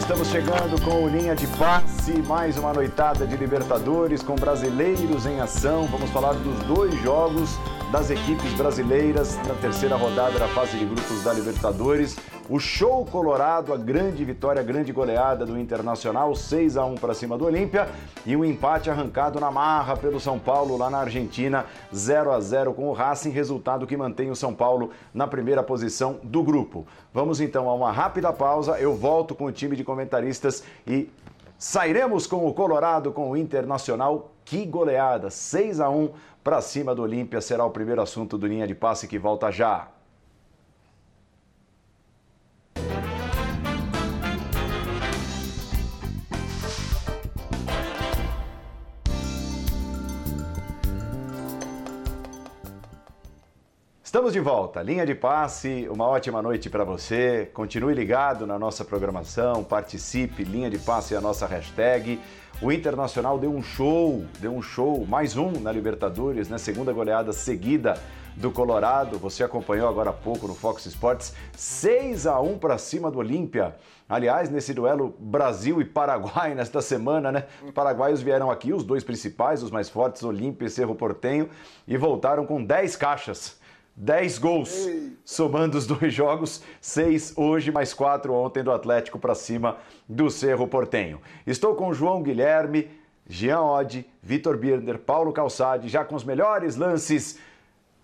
Estamos chegando com o Linha de Passe, mais uma noitada de Libertadores com brasileiros em ação. Vamos falar dos dois jogos das equipes brasileiras na terceira rodada da fase de grupos da Libertadores. O show colorado, a grande vitória, a grande goleada do Internacional, 6 a 1 para cima do Olímpia e um empate arrancado na marra pelo São Paulo lá na Argentina, 0 a 0 com o Racing, resultado que mantém o São Paulo na primeira posição do grupo. Vamos então a uma rápida pausa. Eu volto com o time de comentaristas e sairemos com o Colorado com o Internacional. Que goleada, 6 a 1 para cima do Olímpia será o primeiro assunto do linha de passe que volta já. Estamos de volta, linha de passe, uma ótima noite para você. Continue ligado na nossa programação, participe, linha de passe é a nossa hashtag. O Internacional deu um show, deu um show, mais um na Libertadores, né? Segunda goleada seguida do Colorado. Você acompanhou agora há pouco no Fox Sports, 6 a 1 para cima do Olímpia. Aliás, nesse duelo Brasil e Paraguai nesta semana, né? Os paraguaios vieram aqui, os dois principais, os mais fortes, Olímpia e Cerro Portenho, e voltaram com 10 caixas 10 gols, Ei. somando os dois jogos, 6 hoje, mais 4 ontem do Atlético para cima do Cerro Portenho. Estou com João Guilherme, Jean Oddi, Vitor Birner, Paulo Calçade, já com os melhores lances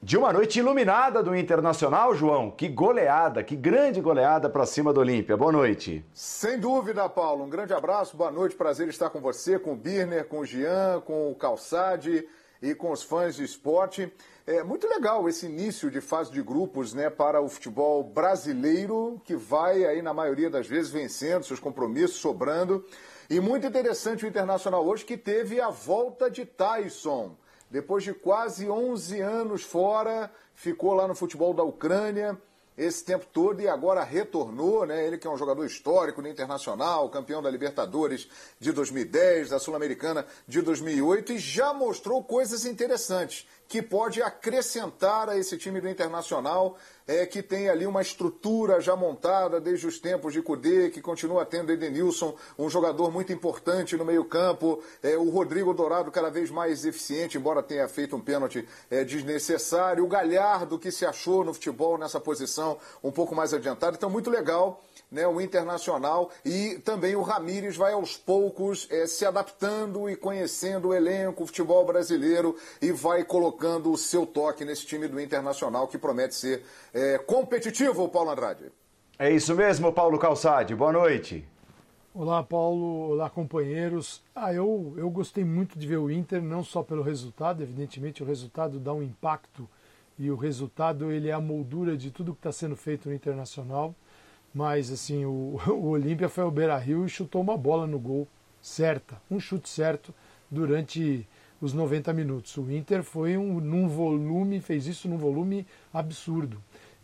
de uma noite iluminada do Internacional, João. Que goleada, que grande goleada para cima do Olímpia. Boa noite. Sem dúvida, Paulo. Um grande abraço, boa noite, prazer estar com você, com o Birner, com o Jean, com o Calçade e com os fãs de esporte. É muito legal esse início de fase de grupos né, para o futebol brasileiro, que vai aí, na maioria das vezes, vencendo seus compromissos, sobrando. E muito interessante o Internacional hoje, que teve a volta de Tyson. Depois de quase 11 anos fora, ficou lá no futebol da Ucrânia esse tempo todo e agora retornou, né? Ele que é um jogador histórico no Internacional, campeão da Libertadores de 2010, da Sul-Americana de 2008 e já mostrou coisas interessantes que pode acrescentar a esse time do Internacional, é, que tem ali uma estrutura já montada desde os tempos de Cudê, que continua tendo Edenilson, um jogador muito importante no meio-campo, é, o Rodrigo Dourado cada vez mais eficiente, embora tenha feito um pênalti é, desnecessário, o Galhardo que se achou no futebol nessa posição um pouco mais adiantado, então muito legal né, o Internacional e também o Ramires vai aos poucos é, se adaptando e conhecendo o elenco, o futebol brasileiro e vai colocando o seu toque nesse time do Internacional que promete ser é, competitivo, Paulo Andrade. É isso mesmo, Paulo Calçade. Boa noite. Olá, Paulo. Olá, companheiros. Ah, eu, eu gostei muito de ver o Inter, não só pelo resultado, evidentemente o resultado dá um impacto e o resultado ele é a moldura de tudo que está sendo feito no Internacional. Mas assim, o, o Olímpia foi ao Beira Rio e chutou uma bola no gol certa, um chute certo durante os 90 minutos. O Inter foi um, num volume, fez isso num volume absurdo.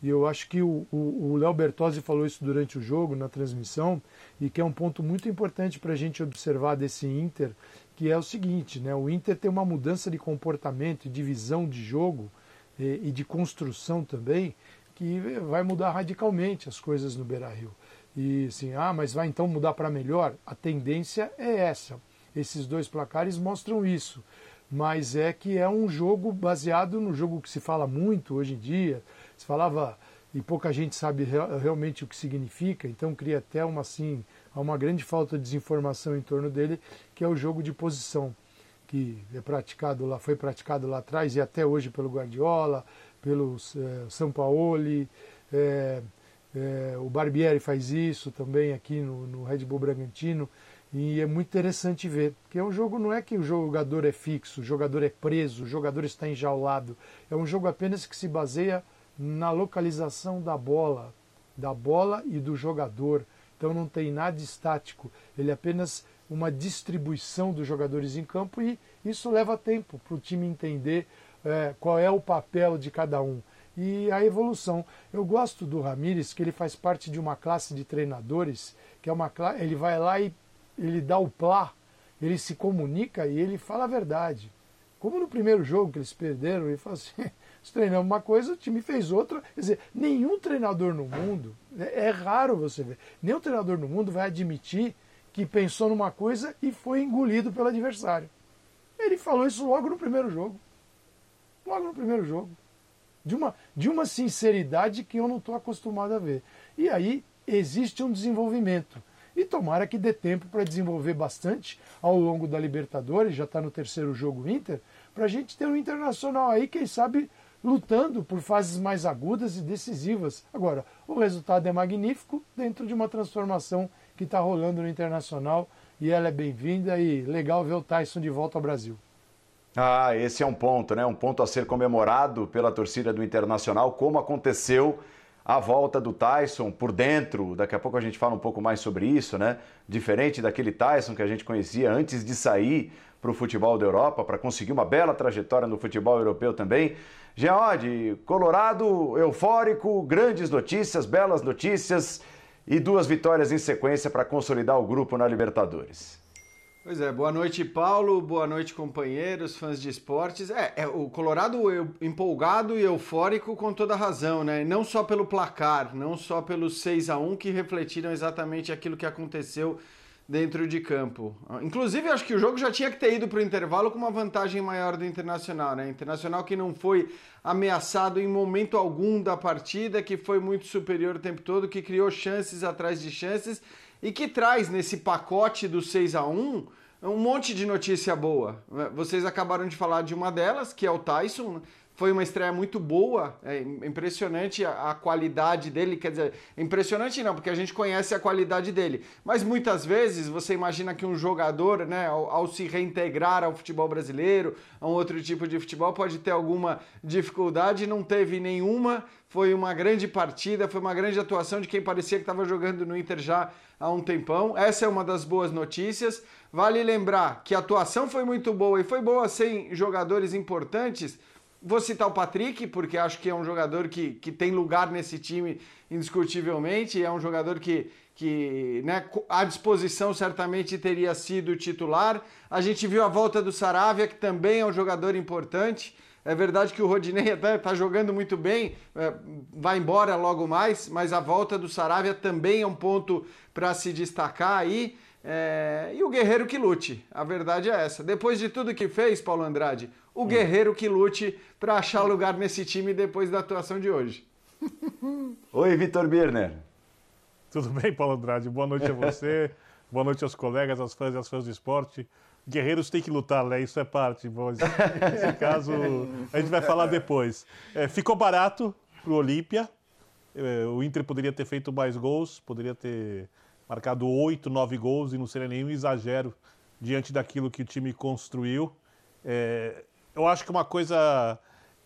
E eu acho que o Léo Bertozzi falou isso durante o jogo, na transmissão, e que é um ponto muito importante para a gente observar desse Inter, que é o seguinte, né? O Inter tem uma mudança de comportamento, de visão de jogo e, e de construção também, que vai mudar radicalmente as coisas no Beira Rio. E assim, ah, mas vai então mudar para melhor? A tendência é essa. Esses dois placares mostram isso. Mas é que é um jogo baseado no jogo que se fala muito hoje em dia. Se falava e pouca gente sabe realmente o que significa, então cria até uma assim, uma grande falta de desinformação em torno dele, que é o jogo de posição, que é praticado lá, foi praticado lá atrás e até hoje pelo Guardiola, pelo é, Sampaoli, é, é, o Barbieri faz isso também aqui no, no, Red Bull Bragantino e é muito interessante ver, porque é um jogo não é que o jogador é fixo, o jogador é preso, o jogador está enjaulado, é um jogo apenas que se baseia na localização da bola, da bola e do jogador. Então não tem nada estático, ele é apenas uma distribuição dos jogadores em campo e isso leva tempo para o time entender é, qual é o papel de cada um e a evolução. Eu gosto do Ramires que ele faz parte de uma classe de treinadores que é uma ele vai lá e ele dá o plá, ele se comunica e ele fala a verdade. Como no primeiro jogo que eles perderam, ele fala assim: treinamos uma coisa, o time fez outra. Quer dizer, nenhum treinador no mundo, é, é raro você ver, nenhum treinador no mundo vai admitir que pensou numa coisa e foi engolido pelo adversário. Ele falou isso logo no primeiro jogo. Logo no primeiro jogo. De uma, de uma sinceridade que eu não estou acostumado a ver. E aí existe um desenvolvimento. E tomara que dê tempo para desenvolver bastante ao longo da Libertadores, já está no terceiro jogo Inter, para a gente ter um internacional aí, quem sabe, lutando por fases mais agudas e decisivas. Agora, o resultado é magnífico dentro de uma transformação que está rolando no internacional e ela é bem-vinda e legal ver o Tyson de volta ao Brasil. Ah, esse é um ponto, né? Um ponto a ser comemorado pela torcida do Internacional, como aconteceu a volta do Tyson por dentro. Daqui a pouco a gente fala um pouco mais sobre isso, né? Diferente daquele Tyson que a gente conhecia antes de sair para o futebol da Europa, para conseguir uma bela trajetória no futebol europeu também. Geode, Colorado eufórico, grandes notícias, belas notícias e duas vitórias em sequência para consolidar o grupo na Libertadores. Pois é, boa noite, Paulo, boa noite, companheiros, fãs de esportes. É, é o Colorado empolgado e eufórico com toda razão, né? Não só pelo placar, não só pelos 6 a 1 que refletiram exatamente aquilo que aconteceu dentro de campo. Inclusive, acho que o jogo já tinha que ter ido para o intervalo com uma vantagem maior do Internacional, né? Internacional que não foi ameaçado em momento algum da partida, que foi muito superior o tempo todo, que criou chances atrás de chances e que traz nesse pacote do 6 a 1 um monte de notícia boa. Vocês acabaram de falar de uma delas, que é o Tyson. Né? Foi uma estreia muito boa, é impressionante a, a, qualidade dele. Quer dizer, impressionante não, porque a gente conhece a qualidade dele. Mas muitas vezes você imagina que um jogador, né, ao, ao se reintegrar ao futebol brasileiro, a um outro tipo de futebol, pode ter alguma dificuldade. Não teve nenhuma. Foi uma grande partida, foi uma grande atuação de quem parecia que estava jogando no Inter já há um tempão. Essa é uma das boas notícias. Vale lembrar que a atuação foi muito boa e foi boa sem jogadores importantes. Vou citar o Patrick, porque acho que é um jogador que, que tem lugar nesse time indiscutivelmente. É um jogador que, que né, à disposição certamente teria sido titular. A gente viu a volta do Saravia, que também é um jogador importante. É verdade que o Rodinei até está jogando muito bem, é, vai embora logo mais, mas a volta do Saravia também é um ponto para se destacar aí. É, e o guerreiro que lute, a verdade é essa. Depois de tudo que fez, Paulo Andrade, o hum. guerreiro que lute para achar lugar nesse time depois da atuação de hoje. Oi, Vitor Birner. Tudo bem, Paulo Andrade? Boa noite a você, boa noite aos colegas, aos fãs e às fãs do esporte. Guerreiros têm que lutar, né? Isso é parte. Nesse caso, a gente vai falar depois. É, ficou barato para o Olímpia. É, o Inter poderia ter feito mais gols, poderia ter marcado oito, nove gols e não seria nenhum exagero diante daquilo que o time construiu. É, eu acho que uma coisa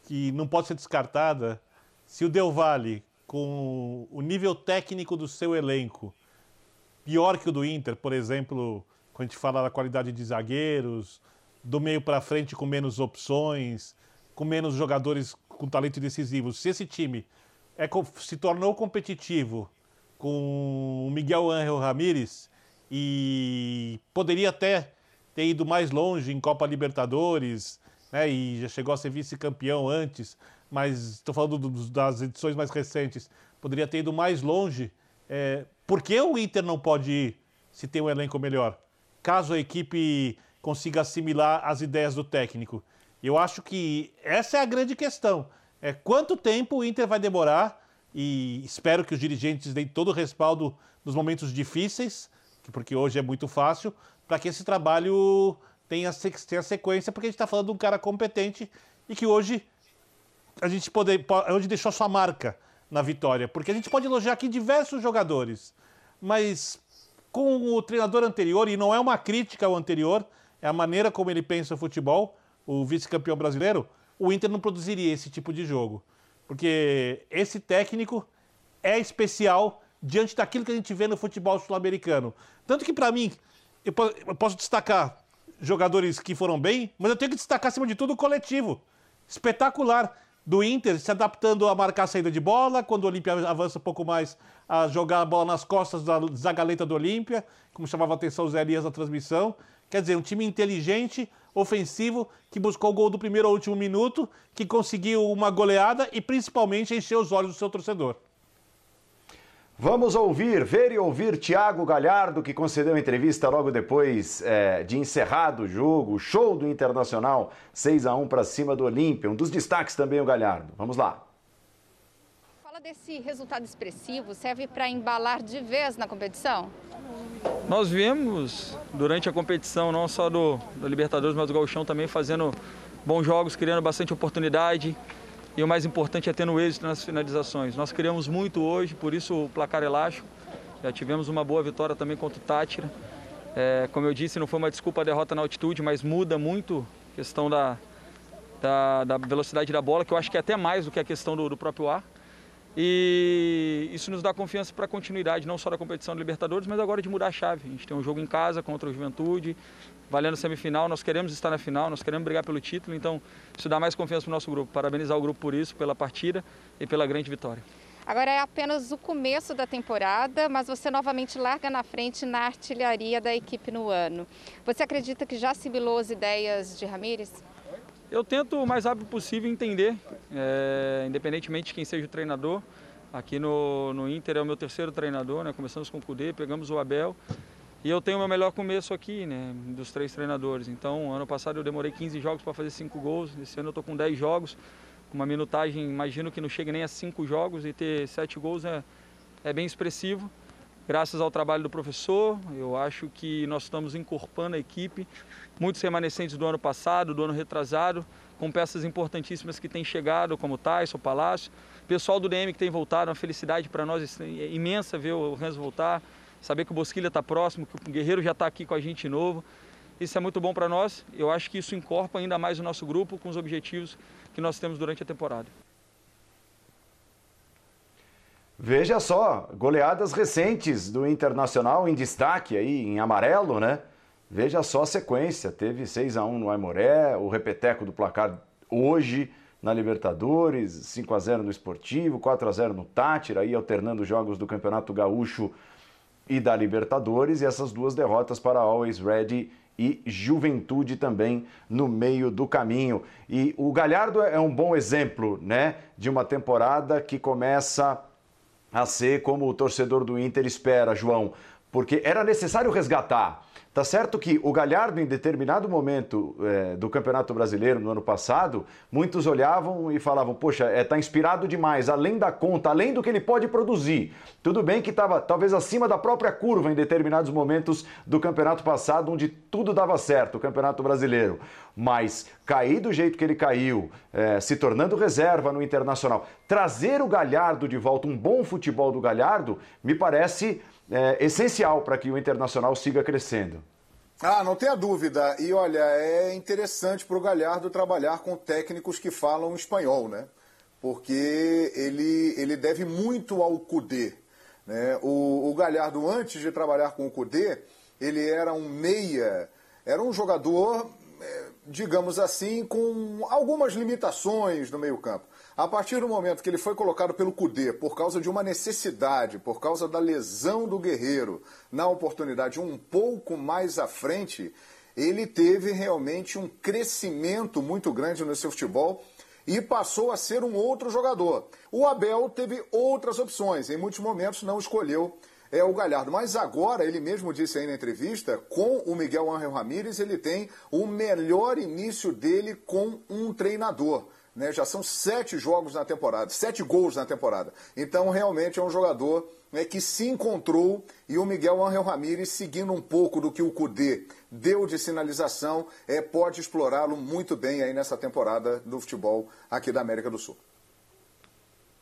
que não pode ser descartada, se o Del Valle, com o nível técnico do seu elenco, pior que o do Inter, por exemplo, quando a gente fala da qualidade de zagueiros, do meio para frente com menos opções, com menos jogadores com talento decisivo. Se esse time é, se tornou competitivo com o Miguel Ángel Ramírez e poderia até ter ido mais longe em Copa Libertadores, né, e já chegou a ser vice-campeão antes, mas estou falando do, das edições mais recentes, poderia ter ido mais longe. É, por que o Inter não pode ir se tem um elenco melhor? Caso a equipe consiga assimilar as ideias do técnico. Eu acho que essa é a grande questão. É quanto tempo o Inter vai demorar e espero que os dirigentes deem todo o respaldo nos momentos difíceis, porque hoje é muito fácil, para que esse trabalho tenha, tenha sequência, porque a gente está falando de um cara competente e que hoje a gente pode, hoje deixou sua marca na vitória, porque a gente pode elogiar aqui diversos jogadores, mas com o treinador anterior, e não é uma crítica ao anterior, é a maneira como ele pensa o futebol, o vice-campeão brasileiro, o Inter não produziria esse tipo de jogo. Porque esse técnico é especial diante daquilo que a gente vê no futebol sul-americano. Tanto que, para mim, eu posso destacar jogadores que foram bem, mas eu tenho que destacar, acima de tudo, o coletivo. Espetacular do Inter se adaptando a marcar a saída de bola, quando o Olímpia avança um pouco mais, a jogar a bola nas costas da zagaleta do Olímpia, como chamava a atenção o Zé Elias na transmissão. Quer dizer, um time inteligente, ofensivo que buscou o gol do primeiro ao último minuto, que conseguiu uma goleada e principalmente encheu os olhos do seu torcedor. Vamos ouvir, ver e ouvir Thiago Galhardo, que concedeu entrevista logo depois é, de encerrado o jogo, o show do Internacional, 6 a 1 para cima do Olímpia. Um dos destaques também o Galhardo. Vamos lá. Fala desse resultado expressivo, serve para embalar de vez na competição? Nós vimos durante a competição, não só do, do Libertadores, mas do Gauchão também, fazendo bons jogos, criando bastante oportunidade, e o mais importante é tendo êxito nas finalizações. Nós criamos muito hoje, por isso o placar elástico. Já tivemos uma boa vitória também contra o Tátira. É, como eu disse, não foi uma desculpa a derrota na altitude, mas muda muito a questão da, da, da, velocidade da bola, que eu acho que é até mais do que a questão do, do próprio ar. E isso nos dá confiança para a continuidade, não só da competição da Libertadores, mas agora de mudar a chave. A gente tem um jogo em casa contra o Juventude, valendo semifinal, nós queremos estar na final, nós queremos brigar pelo título, então isso dá mais confiança para o nosso grupo. Parabenizar o grupo por isso, pela partida e pela grande vitória. Agora é apenas o começo da temporada, mas você novamente larga na frente na artilharia da equipe no ano. Você acredita que já assimilou as ideias de Ramires? Eu tento o mais rápido possível entender, é, independentemente de quem seja o treinador. Aqui no, no Inter é o meu terceiro treinador, né? começamos com o Cudê, pegamos o Abel e eu tenho o meu melhor começo aqui, né, dos três treinadores. Então, ano passado eu demorei 15 jogos para fazer 5 gols, esse ano eu estou com 10 jogos, com uma minutagem, imagino que não chegue nem a 5 jogos e ter 7 gols é, é bem expressivo. Graças ao trabalho do professor, eu acho que nós estamos incorporando a equipe, muitos remanescentes do ano passado, do ano retrasado, com peças importantíssimas que têm chegado, como o Tyson, o Palácio. Pessoal do DM que tem voltado, uma felicidade para nós é imensa ver o Renzo voltar saber que o Bosquilha está próximo, que o Guerreiro já está aqui com a gente de novo. Isso é muito bom para nós. Eu acho que isso incorpora ainda mais o nosso grupo com os objetivos que nós temos durante a temporada. Veja só, goleadas recentes do Internacional em destaque aí em amarelo, né? Veja só a sequência, teve 6 a 1 no Aimoré, o repeteco do placar hoje na Libertadores, 5 a 0 no Esportivo, 4 a 0 no Tátira, aí alternando jogos do Campeonato Gaúcho e da Libertadores, e essas duas derrotas para Always Ready e Juventude também no meio do caminho. E o Galhardo é um bom exemplo, né, de uma temporada que começa a ser como o torcedor do Inter espera, João, porque era necessário resgatar Tá certo que o Galhardo, em determinado momento é, do Campeonato Brasileiro, no ano passado, muitos olhavam e falavam: Poxa, é, tá inspirado demais, além da conta, além do que ele pode produzir. Tudo bem que estava talvez acima da própria curva em determinados momentos do campeonato passado, onde tudo dava certo, o Campeonato Brasileiro. Mas cair do jeito que ele caiu, é, se tornando reserva no Internacional, trazer o Galhardo de volta, um bom futebol do Galhardo, me parece é, essencial para que o Internacional siga crescendo. Ah, não tenha dúvida. E olha, é interessante para o Galhardo trabalhar com técnicos que falam espanhol, né? Porque ele, ele deve muito ao Cudê. Né? O, o Galhardo, antes de trabalhar com o Cudê, ele era um meia, era um jogador, é, digamos assim, com algumas limitações no meio-campo. A partir do momento que ele foi colocado pelo Cudê por causa de uma necessidade, por causa da lesão do Guerreiro, na oportunidade um pouco mais à frente, ele teve realmente um crescimento muito grande no seu futebol e passou a ser um outro jogador. O Abel teve outras opções, em muitos momentos não escolheu é o Galhardo. Mas agora, ele mesmo disse aí na entrevista, com o Miguel Ángel Ramírez, ele tem o melhor início dele com um treinador. Né? Já são sete jogos na temporada, sete gols na temporada. Então, realmente é um jogador né, que se encontrou e o Miguel Angel Ramírez, seguindo um pouco do que o Cudê deu de sinalização, é, pode explorá-lo muito bem aí nessa temporada do futebol aqui da América do Sul.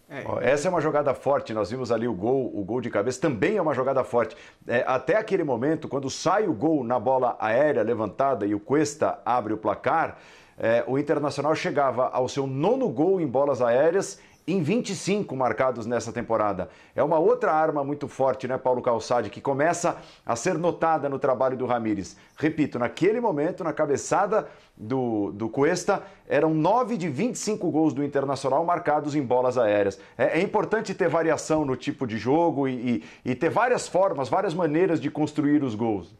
É. Essa é uma jogada forte, nós vimos ali o gol, o gol de cabeça também é uma jogada forte. É, até aquele momento, quando sai o gol na bola aérea levantada e o Cuesta abre o placar, é, o Internacional chegava ao seu nono gol em bolas aéreas em 25 marcados nessa temporada. É uma outra arma muito forte, né, Paulo Calçade, que começa a ser notada no trabalho do Ramires. Repito, naquele momento, na cabeçada do, do Cuesta, eram 9 de 25 gols do Internacional marcados em bolas aéreas. É, é importante ter variação no tipo de jogo e, e, e, ter várias formas, várias maneiras de construir os gols.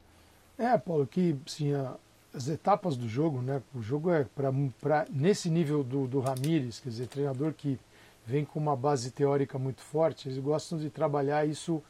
É, Paulo, que sim, a as etapas do jogo, né? O jogo é para nesse nível do, do Ramires, quer dizer, treinador que vem com uma base teórica muito forte, eles gostam de trabalhar isso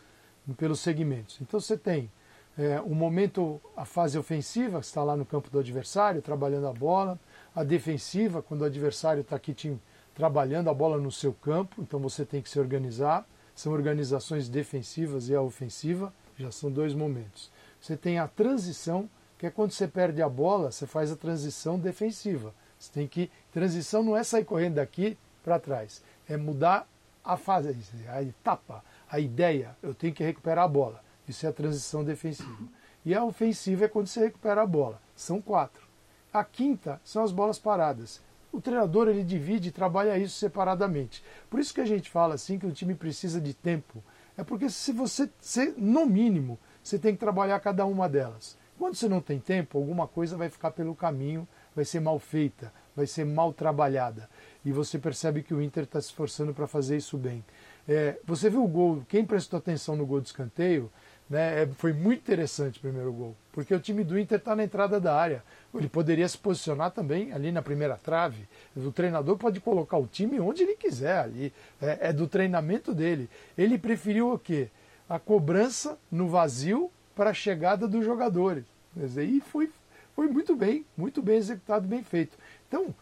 pelos segmentos. Então você tem é, o momento, a fase ofensiva, que está lá no campo do adversário, trabalhando a bola, a defensiva, quando o adversário está aqui te, trabalhando a bola no seu campo, então você tem que se organizar. São organizações defensivas e a ofensiva, já são dois momentos. Você tem a transição, que é quando você perde a bola, você faz a transição defensiva. Você tem que. Transição não é sair correndo daqui para trás, é mudar a fase, a etapa, a ideia. Eu tenho que recuperar a bola. Isso é a transição defensiva. E a ofensiva é quando você recupera a bola. São quatro. A quinta são as bolas paradas. O treinador ele divide e trabalha isso separadamente. Por isso que a gente fala assim que o time precisa de tempo. É porque se você, se, no mínimo, você tem que trabalhar cada uma delas. Quando você não tem tempo, alguma coisa vai ficar pelo caminho, vai ser mal feita, vai ser mal trabalhada. E você percebe que o Inter está se esforçando para fazer isso bem. É, você viu o gol, quem prestou atenção no gol de escanteio, né, é, foi muito interessante o primeiro gol, porque o time do Inter está na entrada da área. Ele poderia se posicionar também ali na primeira trave. O treinador pode colocar o time onde ele quiser ali. É, é do treinamento dele. Ele preferiu o quê? A cobrança no vazio para a chegada dos jogadores. E foi, foi muito bem, muito bem executado, bem feito. Então,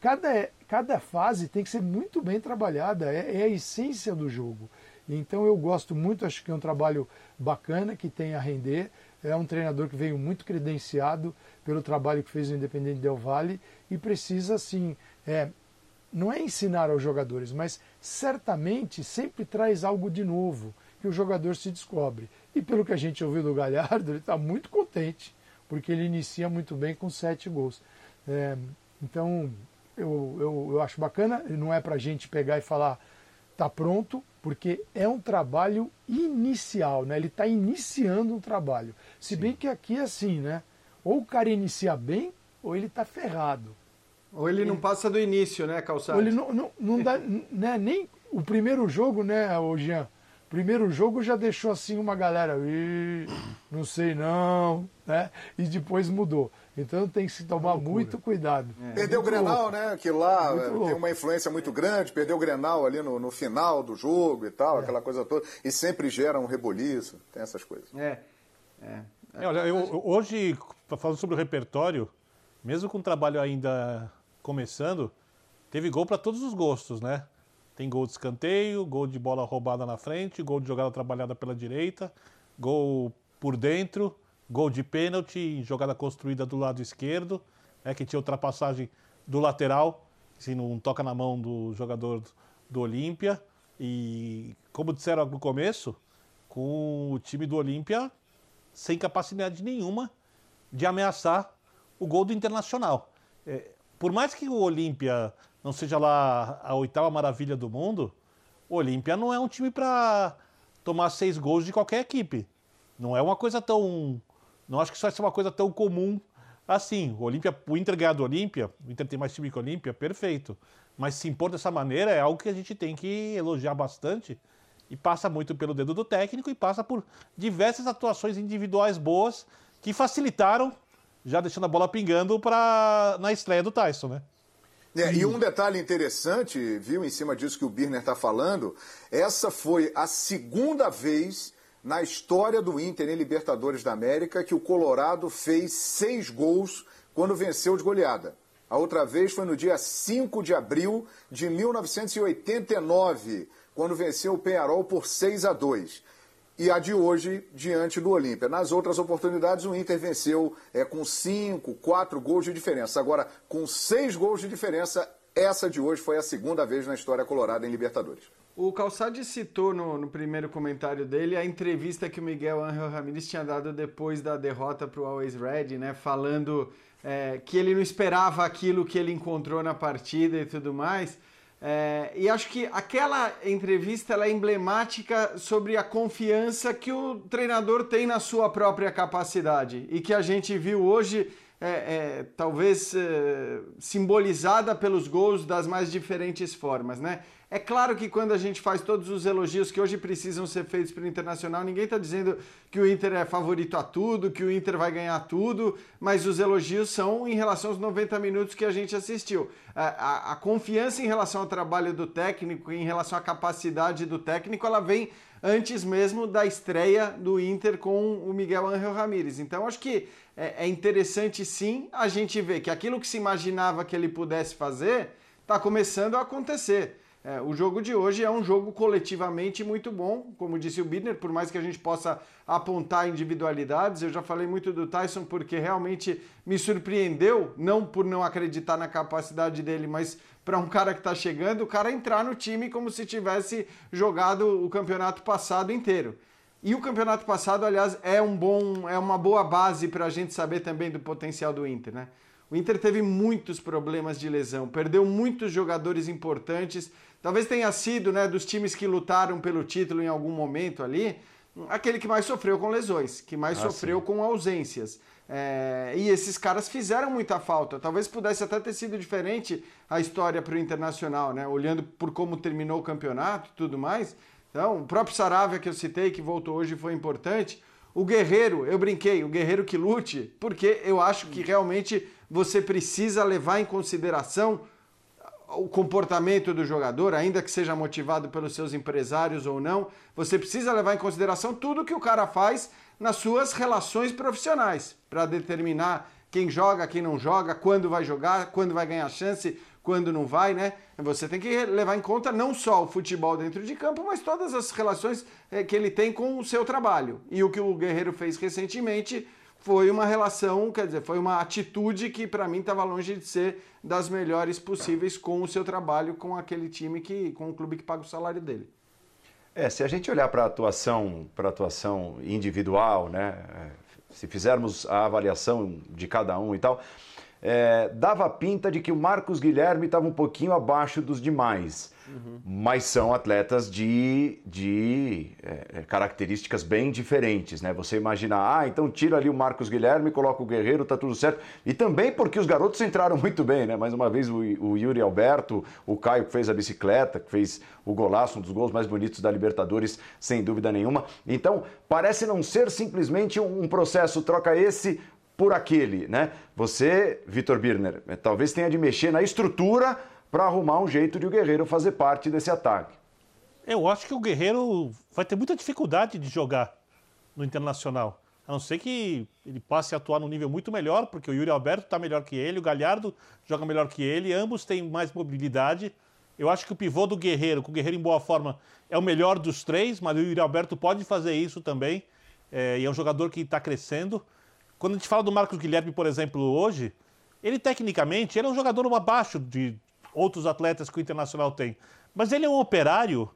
cada, cada fase tem que ser muito bem trabalhada, é, é a essência do jogo. Então eu gosto muito, acho que é um trabalho bacana que tem a render. É um treinador que veio muito credenciado pelo trabalho que fez no Independente Del Valle e precisa, assim, é, não é ensinar aos jogadores, mas certamente sempre traz algo de novo que o jogador se descobre. E pelo que a gente ouviu do Galhardo, ele está muito contente, porque ele inicia muito bem com sete gols. É, então, eu, eu, eu acho bacana, não é para a gente pegar e falar está pronto, porque é um trabalho inicial, né? Ele está iniciando um trabalho. Se Sim. bem que aqui é assim, né? Ou o cara inicia bem, ou ele está ferrado. Ou ele, ele, não passa do início, né, Calçado? Ou ele não, não, não dá né, nem o primeiro jogo, né, o Jean? Primeiro jogo já deixou assim uma galera, não sei não, né? E depois mudou. Então tem que se tomar muito cuidado. É. Perdeu o Grenal, louco. né? Que lá é, tem uma influência muito grande, perdeu o Grenal ali no, no final do jogo e tal, é. aquela coisa toda. E sempre gera um reboliço, tem essas coisas. É. é. é olha, eu, hoje, falando sobre o repertório, mesmo com o trabalho ainda começando, teve gol para todos os gostos, né? Tem gol de escanteio, gol de bola roubada na frente, gol de jogada trabalhada pela direita, gol por dentro, gol de pênalti, jogada construída do lado esquerdo, né, que tinha ultrapassagem do lateral, se não toca na mão do jogador do Olímpia. E, como disseram no começo, com o time do Olímpia sem capacidade nenhuma de ameaçar o gol do Internacional. É, por mais que o Olímpia não seja lá a oitava maravilha do mundo, o Olímpia não é um time para tomar seis gols de qualquer equipe. Não é uma coisa tão. Não acho que isso vai ser uma coisa tão comum assim. O, Olímpia, o Inter ganhar do Olímpia, o Inter tem mais time que o Olímpia, perfeito. Mas se impor dessa maneira é algo que a gente tem que elogiar bastante. E passa muito pelo dedo do técnico e passa por diversas atuações individuais boas que facilitaram, já deixando a bola pingando pra, na estreia do Tyson, né? É, e um detalhe interessante, viu, em cima disso que o Birner está falando, essa foi a segunda vez na história do Inter em Libertadores da América que o Colorado fez seis gols quando venceu de goleada. A outra vez foi no dia 5 de abril de 1989, quando venceu o Penharol por 6 a 2 e a de hoje diante do Olímpia. Nas outras oportunidades, o Inter venceu é, com cinco, quatro gols de diferença. Agora, com seis gols de diferença, essa de hoje foi a segunda vez na história colorada em Libertadores. O Calçade citou no, no, primeiro comentário dele a entrevista que o Miguel Angel Ramírez tinha dado depois da derrota para o Always Red, né? Falando é, que ele não esperava aquilo que ele encontrou na partida e tudo mais. É, e acho que aquela entrevista é emblemática sobre a confiança que o treinador tem na sua própria capacidade. E que a gente viu hoje, é, é, talvez é, simbolizada pelos gols das mais diferentes formas, né? É claro que quando a gente faz todos os elogios que hoje precisam ser feitos para o Internacional, ninguém está dizendo que o Inter é favorito a tudo, que o Inter vai ganhar tudo, mas os elogios são em relação aos 90 minutos que a gente assistiu. A, a, a confiança em relação ao trabalho do técnico, em relação à capacidade do técnico, ela vem antes mesmo da estreia do Inter com o Miguel Ángel Ramírez. Então, acho que é, é interessante sim a gente ver que aquilo que se imaginava que ele pudesse fazer está começando a acontecer. É, o jogo de hoje é um jogo coletivamente muito bom, como disse o Bidner, por mais que a gente possa apontar individualidades. Eu já falei muito do Tyson porque realmente me surpreendeu, não por não acreditar na capacidade dele, mas para um cara que está chegando, o cara entrar no time como se tivesse jogado o campeonato passado inteiro. E o campeonato passado, aliás, é um bom, é uma boa base para a gente saber também do potencial do Inter, né? O Inter teve muitos problemas de lesão, perdeu muitos jogadores importantes. Talvez tenha sido, né, dos times que lutaram pelo título em algum momento ali, aquele que mais sofreu com lesões, que mais ah, sofreu sim. com ausências. É, e esses caras fizeram muita falta. Talvez pudesse até ter sido diferente a história para o Internacional, né? Olhando por como terminou o campeonato e tudo mais. Então, o próprio Saravia que eu citei, que voltou hoje, foi importante. O Guerreiro, eu brinquei, o Guerreiro que lute, porque eu acho que realmente você precisa levar em consideração o comportamento do jogador, ainda que seja motivado pelos seus empresários ou não, você precisa levar em consideração tudo que o cara faz nas suas relações profissionais para determinar quem joga, quem não joga, quando vai jogar, quando vai ganhar chance, quando não vai, né? Você tem que levar em conta não só o futebol dentro de campo, mas todas as relações eh, que ele tem com o seu trabalho. E o que o Guerreiro fez recentemente foi uma relação, quer dizer, foi uma atitude que para mim estava longe de ser das melhores possíveis com o seu trabalho, com aquele time que, com o clube que paga o salário dele. É, se a gente olhar para a atuação, para atuação individual, né, se fizermos a avaliação de cada um e tal, é, dava pinta de que o Marcos Guilherme estava um pouquinho abaixo dos demais. Uhum. Mas são atletas de, de é, é, características bem diferentes, né? Você imagina, ah, então tira ali o Marcos Guilherme, coloca o Guerreiro, tá tudo certo. E também porque os garotos entraram muito bem, né? Mais uma vez o, o Yuri Alberto, o Caio que fez a bicicleta, que fez o golaço, um dos gols mais bonitos da Libertadores, sem dúvida nenhuma. Então, parece não ser simplesmente um processo troca esse por aquele, né? Você, Vitor Birner, talvez tenha de mexer na estrutura para arrumar um jeito de o Guerreiro fazer parte desse ataque. Eu acho que o Guerreiro vai ter muita dificuldade de jogar no Internacional. A não ser que ele passe a atuar num nível muito melhor, porque o Yuri Alberto está melhor que ele, o Galhardo joga melhor que ele, ambos têm mais mobilidade. Eu acho que o pivô do Guerreiro, com o Guerreiro em boa forma, é o melhor dos três, mas o Yuri Alberto pode fazer isso também. É, e é um jogador que está crescendo. Quando a gente fala do Marcos Guilherme, por exemplo, hoje, ele tecnicamente ele é um jogador abaixo de outros atletas que o Internacional tem. Mas ele é um operário,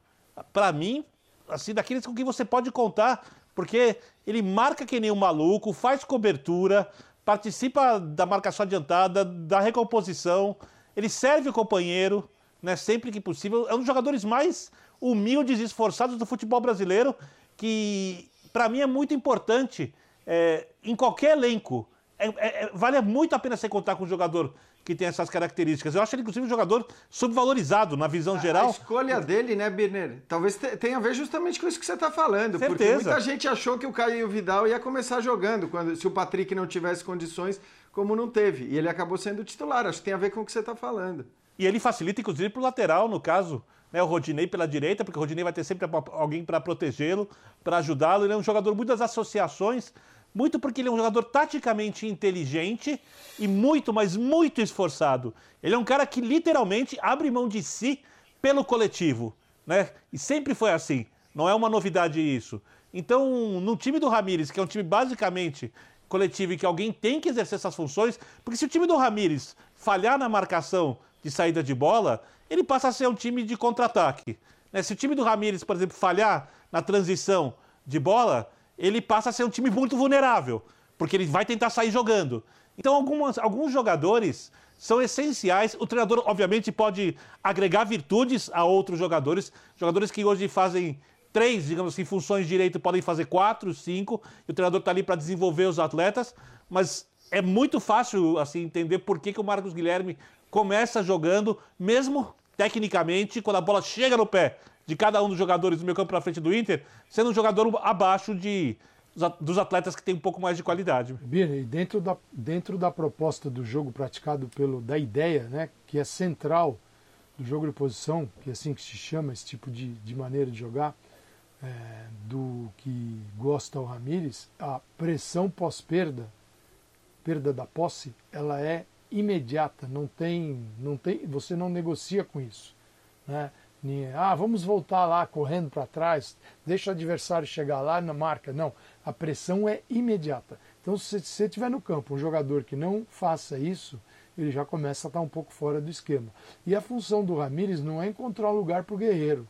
para mim, assim, daqueles com quem você pode contar, porque ele marca que nem um maluco, faz cobertura, participa da marcação adiantada, da recomposição, ele serve o companheiro, né, sempre que possível. É um dos jogadores mais humildes e esforçados do futebol brasileiro, que para mim é muito importante é, em qualquer elenco. É, é, é vale muito a pena você contar com um jogador que tem essas características. Eu acho ele, inclusive, um jogador subvalorizado na visão geral. A escolha dele, né, Birner? Talvez tenha a ver justamente com isso que você está falando. Certeza. Porque muita gente achou que o Caio Vidal ia começar jogando, quando, se o Patrick não tivesse condições, como não teve. E ele acabou sendo titular. Acho que tem a ver com o que você está falando. E ele facilita, inclusive, para o lateral, no caso. Né, o Rodinei pela direita, porque o Rodinei vai ter sempre alguém para protegê-lo, para ajudá-lo. Ele é um jogador muito das associações muito porque ele é um jogador taticamente inteligente e muito, mas muito esforçado. Ele é um cara que literalmente abre mão de si pelo coletivo, né? E sempre foi assim. Não é uma novidade isso. Então, no time do Ramires, que é um time basicamente coletivo e que alguém tem que exercer essas funções, porque se o time do Ramires falhar na marcação de saída de bola, ele passa a ser um time de contra-ataque. Né? Se o time do Ramires, por exemplo, falhar na transição de bola, ele passa a ser um time muito vulnerável, porque ele vai tentar sair jogando. Então, algumas, alguns jogadores são essenciais. O treinador, obviamente, pode agregar virtudes a outros jogadores. Jogadores que hoje fazem três, digamos assim, funções direito podem fazer quatro, cinco. E o treinador está ali para desenvolver os atletas. Mas é muito fácil assim entender por que, que o Marcos Guilherme começa jogando, mesmo tecnicamente, quando a bola chega no pé de cada um dos jogadores do meio campo para frente do Inter, sendo um jogador abaixo de, dos atletas que tem um pouco mais de qualidade. Birne, dentro da, dentro da proposta do jogo praticado pelo da ideia, né, que é central do jogo de posição, que é assim que se chama esse tipo de, de maneira de jogar, é, do que gosta o Ramires, a pressão pós-perda, perda da posse, ela é imediata, não tem, não tem, você não negocia com isso, né? Ah, vamos voltar lá correndo para trás, deixa o adversário chegar lá na marca. Não, a pressão é imediata. Então, se você tiver no campo um jogador que não faça isso, ele já começa a estar um pouco fora do esquema. E a função do Ramires não é encontrar lugar para o Guerreiro,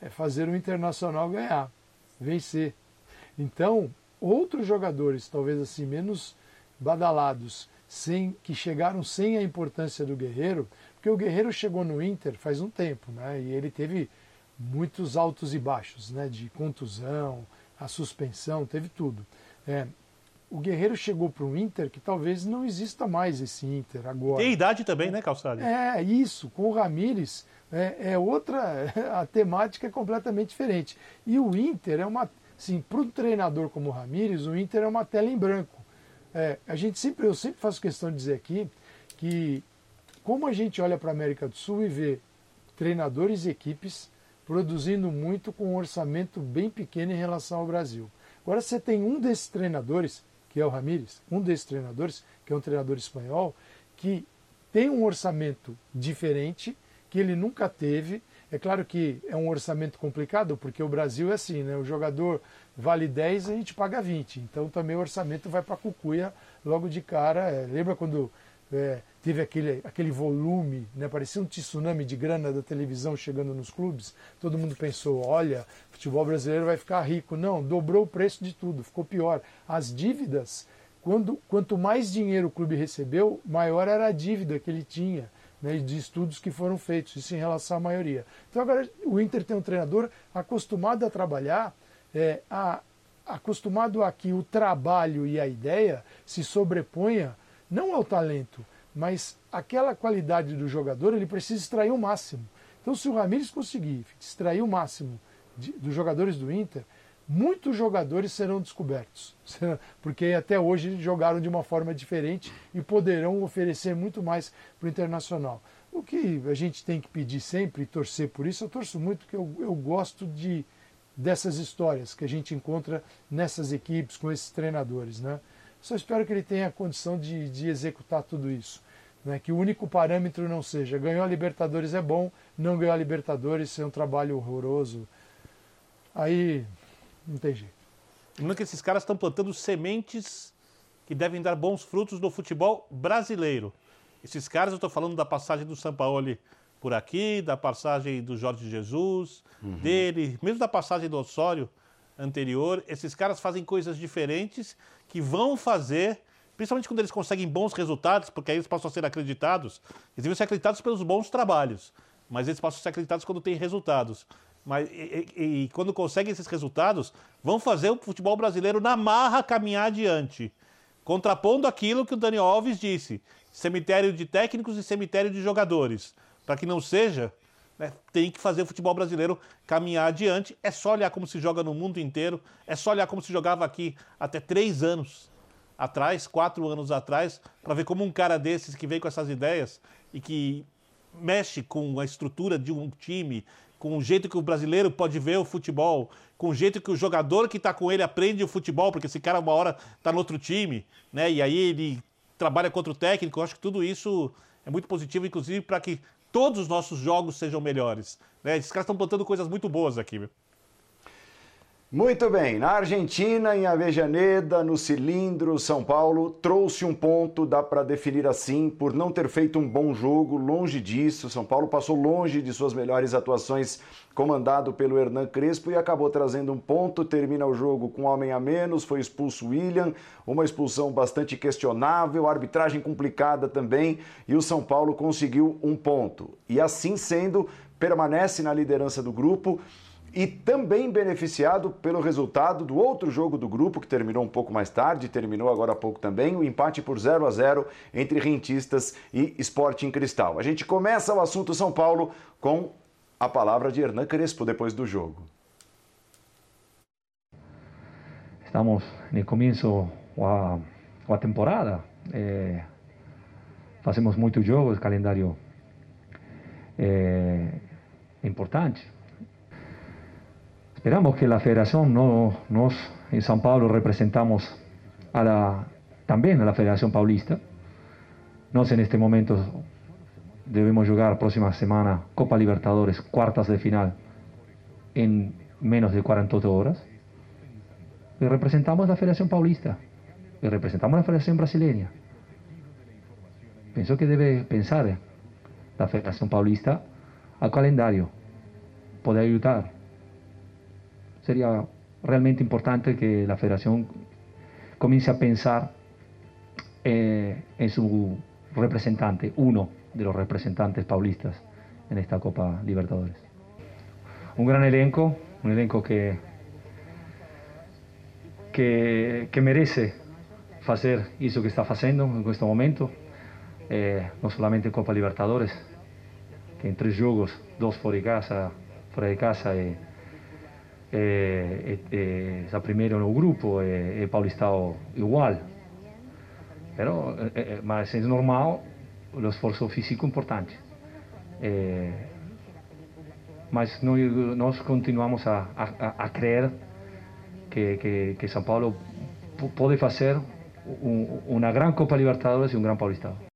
é fazer o Internacional ganhar, vencer. Então, outros jogadores, talvez assim, menos badalados, sem, que chegaram sem a importância do Guerreiro, porque o Guerreiro chegou no Inter faz um tempo, né? E ele teve muitos altos e baixos, né? De contusão, a suspensão, teve tudo. É, o Guerreiro chegou para o Inter que talvez não exista mais esse Inter agora. Tem idade também, né, Calçado? É, isso. Com o Ramires é, é outra. A temática é completamente diferente. E o Inter é uma. Sim, para um treinador como o Ramires, o Inter é uma tela em branco. É, a gente sempre, eu sempre faço questão de dizer aqui que como a gente olha para a América do Sul e vê treinadores e equipes produzindo muito com um orçamento bem pequeno em relação ao Brasil. Agora você tem um desses treinadores, que é o Ramires, um desses treinadores, que é um treinador espanhol, que tem um orçamento diferente, que ele nunca teve. É claro que é um orçamento complicado, porque o Brasil é assim, né? O jogador vale 10, a gente paga 20. Então também o orçamento vai para a cucuia logo de cara. É, lembra quando é, teve aquele, aquele volume, né, parecia um tsunami de grana da televisão chegando nos clubes. Todo mundo pensou: olha, futebol brasileiro vai ficar rico. Não, dobrou o preço de tudo, ficou pior. As dívidas, quando, quanto mais dinheiro o clube recebeu, maior era a dívida que ele tinha. Né, de estudos que foram feitos, isso em relação à maioria. Então agora o Inter tem um treinador acostumado a trabalhar, é, a, acostumado a que o trabalho e a ideia se sobreponha não ao talento, mas aquela qualidade do jogador, ele precisa extrair o máximo. Então, se o Ramires conseguir extrair o máximo de, dos jogadores do Inter, muitos jogadores serão descobertos, porque até hoje jogaram de uma forma diferente e poderão oferecer muito mais para o Internacional. O que a gente tem que pedir sempre e torcer por isso, eu torço muito, que eu, eu gosto de dessas histórias que a gente encontra nessas equipes, com esses treinadores. Né? Só espero que ele tenha a condição de, de executar tudo isso. Né? Que o único parâmetro não seja ganhou a Libertadores é bom, não ganhou a Libertadores é um trabalho horroroso. Aí não tem jeito. Lembrando que esses caras estão plantando sementes que devem dar bons frutos no futebol brasileiro. Esses caras, eu estou falando da passagem do Sampaoli por aqui, da passagem do Jorge Jesus, uhum. dele, mesmo da passagem do Osório anterior. Esses caras fazem coisas diferentes que vão fazer, principalmente quando eles conseguem bons resultados, porque aí eles passam a ser acreditados. Eles devem ser acreditados pelos bons trabalhos, mas eles passam a ser acreditados quando têm resultados. Mas, e, e, e quando conseguem esses resultados, vão fazer o futebol brasileiro na marra caminhar adiante. Contrapondo aquilo que o Daniel Alves disse: cemitério de técnicos e cemitério de jogadores. Para que não seja né, tem que fazer o futebol brasileiro caminhar adiante. É só olhar como se joga no mundo inteiro, é só olhar como se jogava aqui até três anos atrás, quatro anos atrás, para ver como um cara desses que vem com essas ideias e que mexe com a estrutura de um time, com o jeito que o brasileiro pode ver o futebol, com o jeito que o jogador que está com ele aprende o futebol, porque esse cara uma hora está no outro time, né? E aí ele trabalha contra o técnico. Eu acho que tudo isso é muito positivo, inclusive para que todos os nossos jogos sejam melhores. Né? Esses caras estão plantando coisas muito boas aqui. Viu? Muito bem, na Argentina, em Avejaneda, no cilindro, São Paulo trouxe um ponto, dá para definir assim, por não ter feito um bom jogo, longe disso. São Paulo passou longe de suas melhores atuações, comandado pelo Hernan Crespo, e acabou trazendo um ponto. Termina o jogo com homem a menos, foi expulso William, uma expulsão bastante questionável, arbitragem complicada também, e o São Paulo conseguiu um ponto. E assim sendo, permanece na liderança do grupo e também beneficiado pelo resultado do outro jogo do grupo, que terminou um pouco mais tarde, terminou agora há pouco também, o empate por 0 a 0 entre Rentistas e Sporting Cristal. A gente começa o assunto São Paulo com a palavra de Hernan Crespo depois do jogo. Estamos no começo da, da temporada, eh, fazemos muitos jogos, calendário eh, importante Esperamos que la federación, no, nos en San Pablo representamos a la, también a la Federación Paulista. Nos en este momento debemos jugar próxima semana Copa Libertadores, cuartas de final, en menos de 48 horas. Y representamos a la Federación Paulista. Y representamos a la Federación Brasileña. Pienso que debe pensar la Federación Paulista al calendario, poder ayudar sería realmente importante que la federación comience a pensar eh, en su representante, uno de los representantes paulistas en esta Copa Libertadores. Un gran elenco, un elenco que, que, merece hacer eso que está haciendo en este momento, eh, no solamente en Copa Libertadores, que en tres juegos, dos fuera de casa, fuera de casa é, primeiro no grupo é Paulistão igual. Pero, mas é normal o esforço físico importante. Mas nós, continuamos a, a, a que, que, que São Paulo pode fazer um, uma grande Copa Libertadores e um grande Paulistão.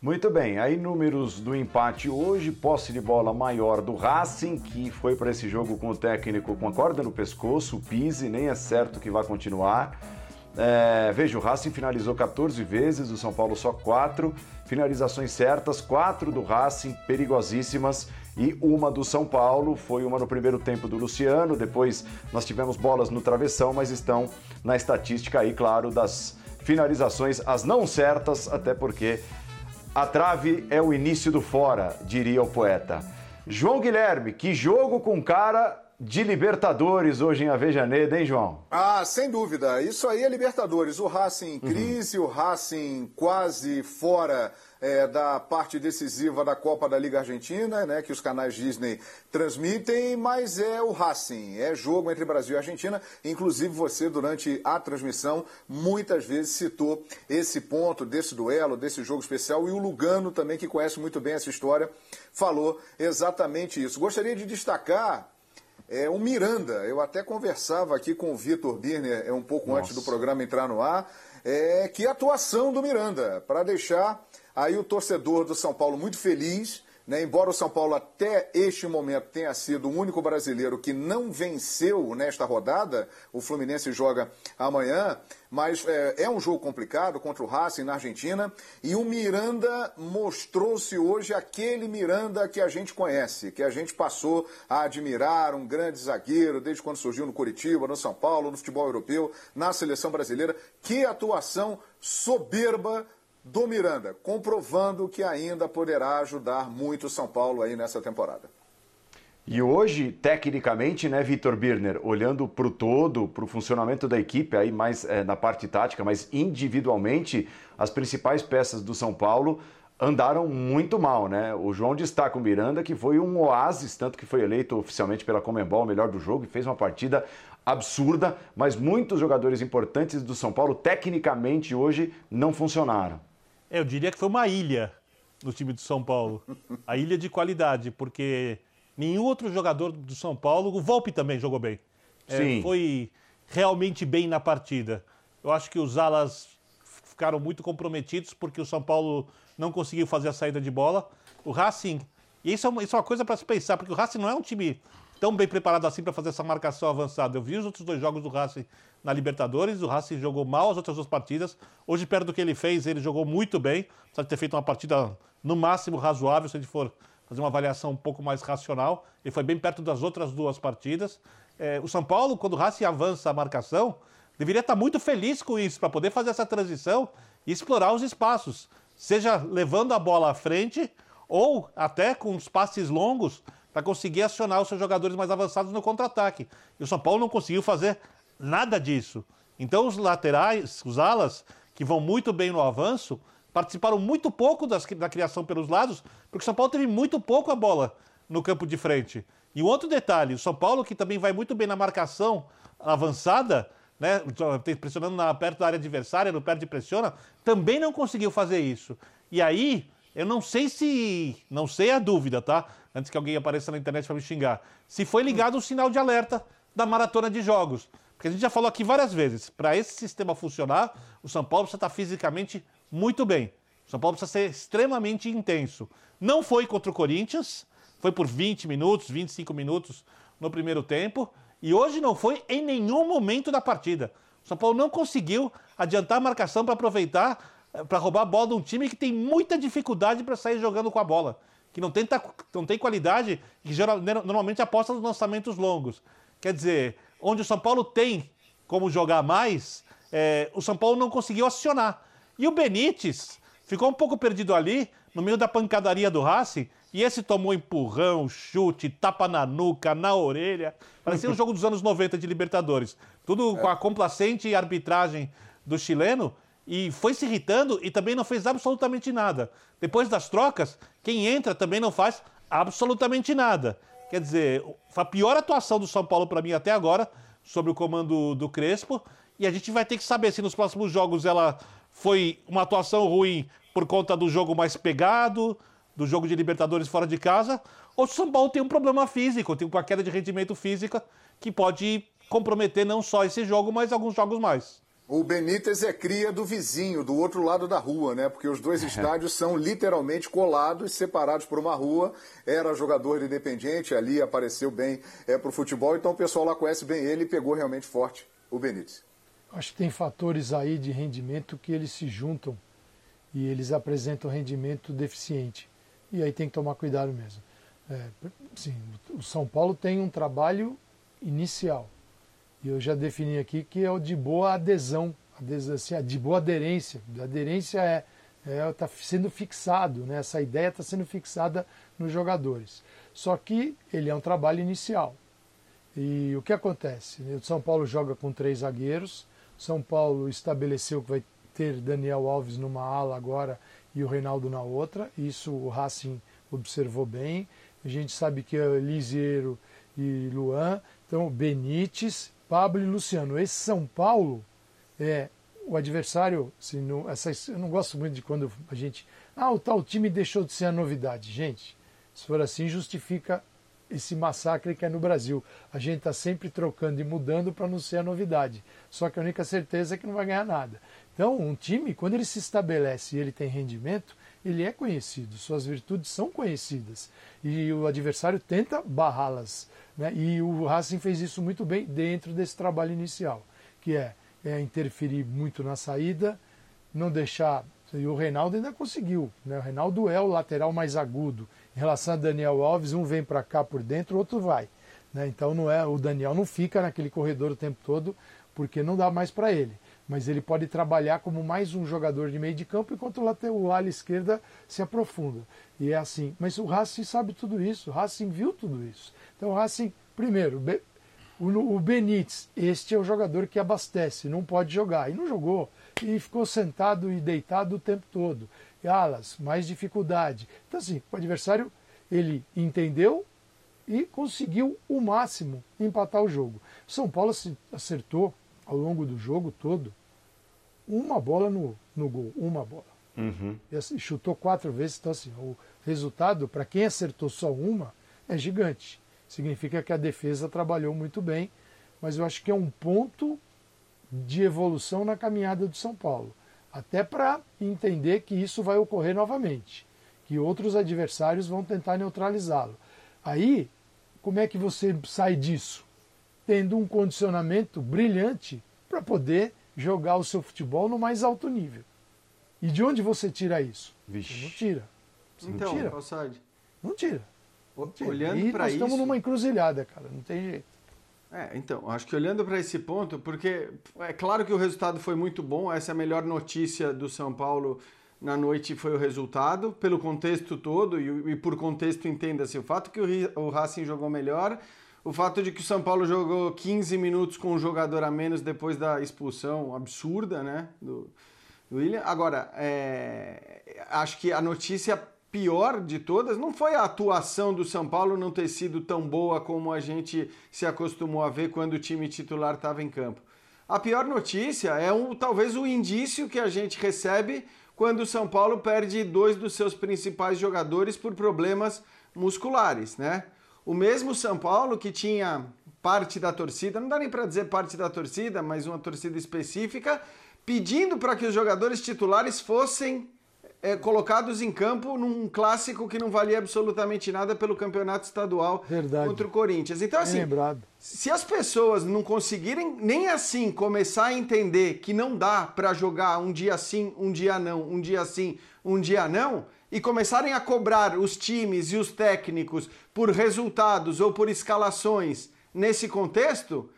Muito bem, aí números do empate hoje, posse de bola maior do Racing, que foi para esse jogo com o técnico com a corda no pescoço, o Pise, nem é certo que vai continuar. É, veja, o Racing finalizou 14 vezes, o São Paulo só 4. Finalizações certas, 4 do Racing, perigosíssimas, e uma do São Paulo. Foi uma no primeiro tempo do Luciano, depois nós tivemos bolas no travessão, mas estão na estatística aí, claro, das finalizações, as não certas, até porque a trave é o início do fora, diria o poeta. João Guilherme, que jogo com cara de Libertadores hoje em Avejaneda, hein, João? Ah, sem dúvida. Isso aí é Libertadores. O Racing em crise, uhum. o Racing quase fora é, da parte decisiva da Copa da Liga Argentina, né, que os canais Disney transmitem, mas é o Racing, é jogo entre Brasil e Argentina. Inclusive você, durante a transmissão, muitas vezes citou esse ponto desse duelo, desse jogo especial, e o Lugano também, que conhece muito bem essa história, falou exatamente isso. Gostaria de destacar é, o Miranda. Eu até conversava aqui com o Vitor Birner é, um pouco Nossa. antes do programa entrar no ar. É, que atuação do Miranda, para deixar Aí o torcedor do São Paulo muito feliz, né? embora o São Paulo até este momento tenha sido o único brasileiro que não venceu nesta rodada, o Fluminense joga amanhã, mas é, é um jogo complicado contra o Racing na Argentina, e o Miranda mostrou-se hoje aquele Miranda que a gente conhece, que a gente passou a admirar, um grande zagueiro, desde quando surgiu no Curitiba, no São Paulo, no futebol europeu, na seleção brasileira. Que atuação soberba do Miranda, comprovando que ainda poderá ajudar muito o São Paulo aí nessa temporada. E hoje, tecnicamente, né, Vitor Birner, olhando para o todo, para o funcionamento da equipe, aí mais é, na parte tática, mas individualmente, as principais peças do São Paulo andaram muito mal, né? O João destaca o Miranda, que foi um oásis, tanto que foi eleito oficialmente pela Comembol o melhor do jogo e fez uma partida absurda, mas muitos jogadores importantes do São Paulo, tecnicamente, hoje não funcionaram. É, eu diria que foi uma ilha no time do São Paulo. A ilha de qualidade, porque nenhum outro jogador do São Paulo, o Volpe também jogou bem. É, foi realmente bem na partida. Eu acho que os alas ficaram muito comprometidos porque o São Paulo não conseguiu fazer a saída de bola. O Racing, e isso é uma, isso é uma coisa para se pensar, porque o Racing não é um time tão bem preparado assim para fazer essa marcação avançada. Eu vi os outros dois jogos do Racing na Libertadores, o Racing jogou mal as outras duas partidas. Hoje, perto do que ele fez, ele jogou muito bem. Precisa ter feito uma partida no máximo razoável, se a gente for fazer uma avaliação um pouco mais racional. Ele foi bem perto das outras duas partidas. É, o São Paulo, quando o Racing avança a marcação, deveria estar muito feliz com isso, para poder fazer essa transição e explorar os espaços. Seja levando a bola à frente ou até com os passes longos para conseguir acionar os seus jogadores mais avançados no contra-ataque. E o São Paulo não conseguiu fazer nada disso. Então os laterais, os alas, que vão muito bem no avanço, participaram muito pouco das, da criação pelos lados, porque o São Paulo teve muito pouco a bola no campo de frente. E um outro detalhe, o São Paulo, que também vai muito bem na marcação avançada, né, pressionando na, perto da área adversária, no perto de pressiona, também não conseguiu fazer isso. E aí, eu não sei se. Não sei a dúvida, tá? Antes que alguém apareça na internet para me xingar. Se foi ligado o sinal de alerta da maratona de jogos. Porque a gente já falou aqui várias vezes, para esse sistema funcionar, o São Paulo precisa estar fisicamente muito bem. O São Paulo precisa ser extremamente intenso. Não foi contra o Corinthians, foi por 20 minutos, 25 minutos no primeiro tempo, e hoje não foi em nenhum momento da partida. O São Paulo não conseguiu adiantar a marcação para aproveitar, para roubar a bola de um time que tem muita dificuldade para sair jogando com a bola, que não tem, não tem qualidade, que geral, normalmente aposta nos lançamentos longos. Quer dizer, onde o São Paulo tem como jogar mais, é, o São Paulo não conseguiu acionar. E o Benítez ficou um pouco perdido ali, no meio da pancadaria do Racing, e esse tomou empurrão, chute, tapa na nuca, na orelha. Parecia um jogo dos anos 90 de Libertadores. Tudo com a complacente arbitragem do chileno. E foi se irritando e também não fez absolutamente nada. Depois das trocas, quem entra também não faz absolutamente nada. Quer dizer, foi a pior atuação do São Paulo para mim até agora, sob o comando do Crespo. E a gente vai ter que saber se nos próximos jogos ela foi uma atuação ruim por conta do jogo mais pegado, do jogo de Libertadores fora de casa, ou se o São Paulo tem um problema físico, tem uma queda de rendimento física que pode comprometer não só esse jogo, mas alguns jogos mais. O Benítez é cria do vizinho, do outro lado da rua, né? Porque os dois estádios são literalmente colados, separados por uma rua. Era jogador independente, ali apareceu bem é, para o futebol, então o pessoal lá conhece bem ele e pegou realmente forte o Benítez. Acho que tem fatores aí de rendimento que eles se juntam e eles apresentam rendimento deficiente. E aí tem que tomar cuidado mesmo. É, sim, o São Paulo tem um trabalho inicial e eu já defini aqui que é o de boa adesão, adesão assim, de boa aderência. A aderência é está é, tá sendo fixado, né? essa ideia está sendo fixada nos jogadores. Só que ele é um trabalho inicial. E o que acontece? O São Paulo joga com três zagueiros, São Paulo estabeleceu que vai ter Daniel Alves numa ala agora e o Reinaldo na outra. Isso o Racing observou bem. A gente sabe que é Liseiro e Luan, então Benítez Pablo e Luciano. Esse São Paulo é o adversário. Assim, não, essa, eu não gosto muito de quando a gente. Ah, o tal time deixou de ser a novidade. Gente, se for assim, justifica esse massacre que é no Brasil. A gente está sempre trocando e mudando para não ser a novidade. Só que a única certeza é que não vai ganhar nada. Então, um time, quando ele se estabelece e ele tem rendimento, ele é conhecido, suas virtudes são conhecidas. E o adversário tenta barrá-las. Né? E o Racing fez isso muito bem dentro desse trabalho inicial, que é, é interferir muito na saída, não deixar. E o Reinaldo ainda conseguiu. Né? O Reinaldo é o lateral mais agudo. Em relação a Daniel Alves, um vem para cá por dentro, o outro vai. Né? Então não é o Daniel não fica naquele corredor o tempo todo, porque não dá mais para ele. Mas ele pode trabalhar como mais um jogador de meio de campo, enquanto o ala esquerda se aprofunda. E é assim. Mas o Racing sabe tudo isso, o Racing viu tudo isso. Então, assim, primeiro, o Benítez, este é o jogador que abastece, não pode jogar. E não jogou. E ficou sentado e deitado o tempo todo. E alas, mais dificuldade. Então, assim, o adversário, ele entendeu e conseguiu o máximo empatar o jogo. São Paulo acertou ao longo do jogo todo uma bola no, no gol, uma bola. Uhum. E assim, chutou quatro vezes, então assim, o resultado, para quem acertou só uma, é gigante significa que a defesa trabalhou muito bem, mas eu acho que é um ponto de evolução na caminhada do São Paulo, até para entender que isso vai ocorrer novamente, que outros adversários vão tentar neutralizá-lo. Aí, como é que você sai disso? Tendo um condicionamento brilhante para poder jogar o seu futebol no mais alto nível. E de onde você tira isso? Vixe. Você não tira. Você então, não tira. Não tira. Olhando para isso. Nós estamos numa encruzilhada, cara, não tem jeito. É, então, acho que olhando para esse ponto, porque é claro que o resultado foi muito bom, essa é a melhor notícia do São Paulo na noite foi o resultado, pelo contexto todo, e, e por contexto entenda-se o fato que o, o Racing jogou melhor, o fato de que o São Paulo jogou 15 minutos com um jogador a menos depois da expulsão absurda, né, do, do William. Agora, é, acho que a notícia pior de todas não foi a atuação do São Paulo não ter sido tão boa como a gente se acostumou a ver quando o time titular estava em campo. A pior notícia é um, talvez o indício que a gente recebe quando o São Paulo perde dois dos seus principais jogadores por problemas musculares, né? O mesmo São Paulo que tinha parte da torcida, não dá nem para dizer parte da torcida, mas uma torcida específica, pedindo para que os jogadores titulares fossem é, colocados em campo num clássico que não valia absolutamente nada pelo campeonato estadual Verdade. contra o Corinthians. Então, assim, se as pessoas não conseguirem nem assim começar a entender que não dá para jogar um dia sim, um dia não, um dia sim, um dia não, e começarem a cobrar os times e os técnicos por resultados ou por escalações nesse contexto,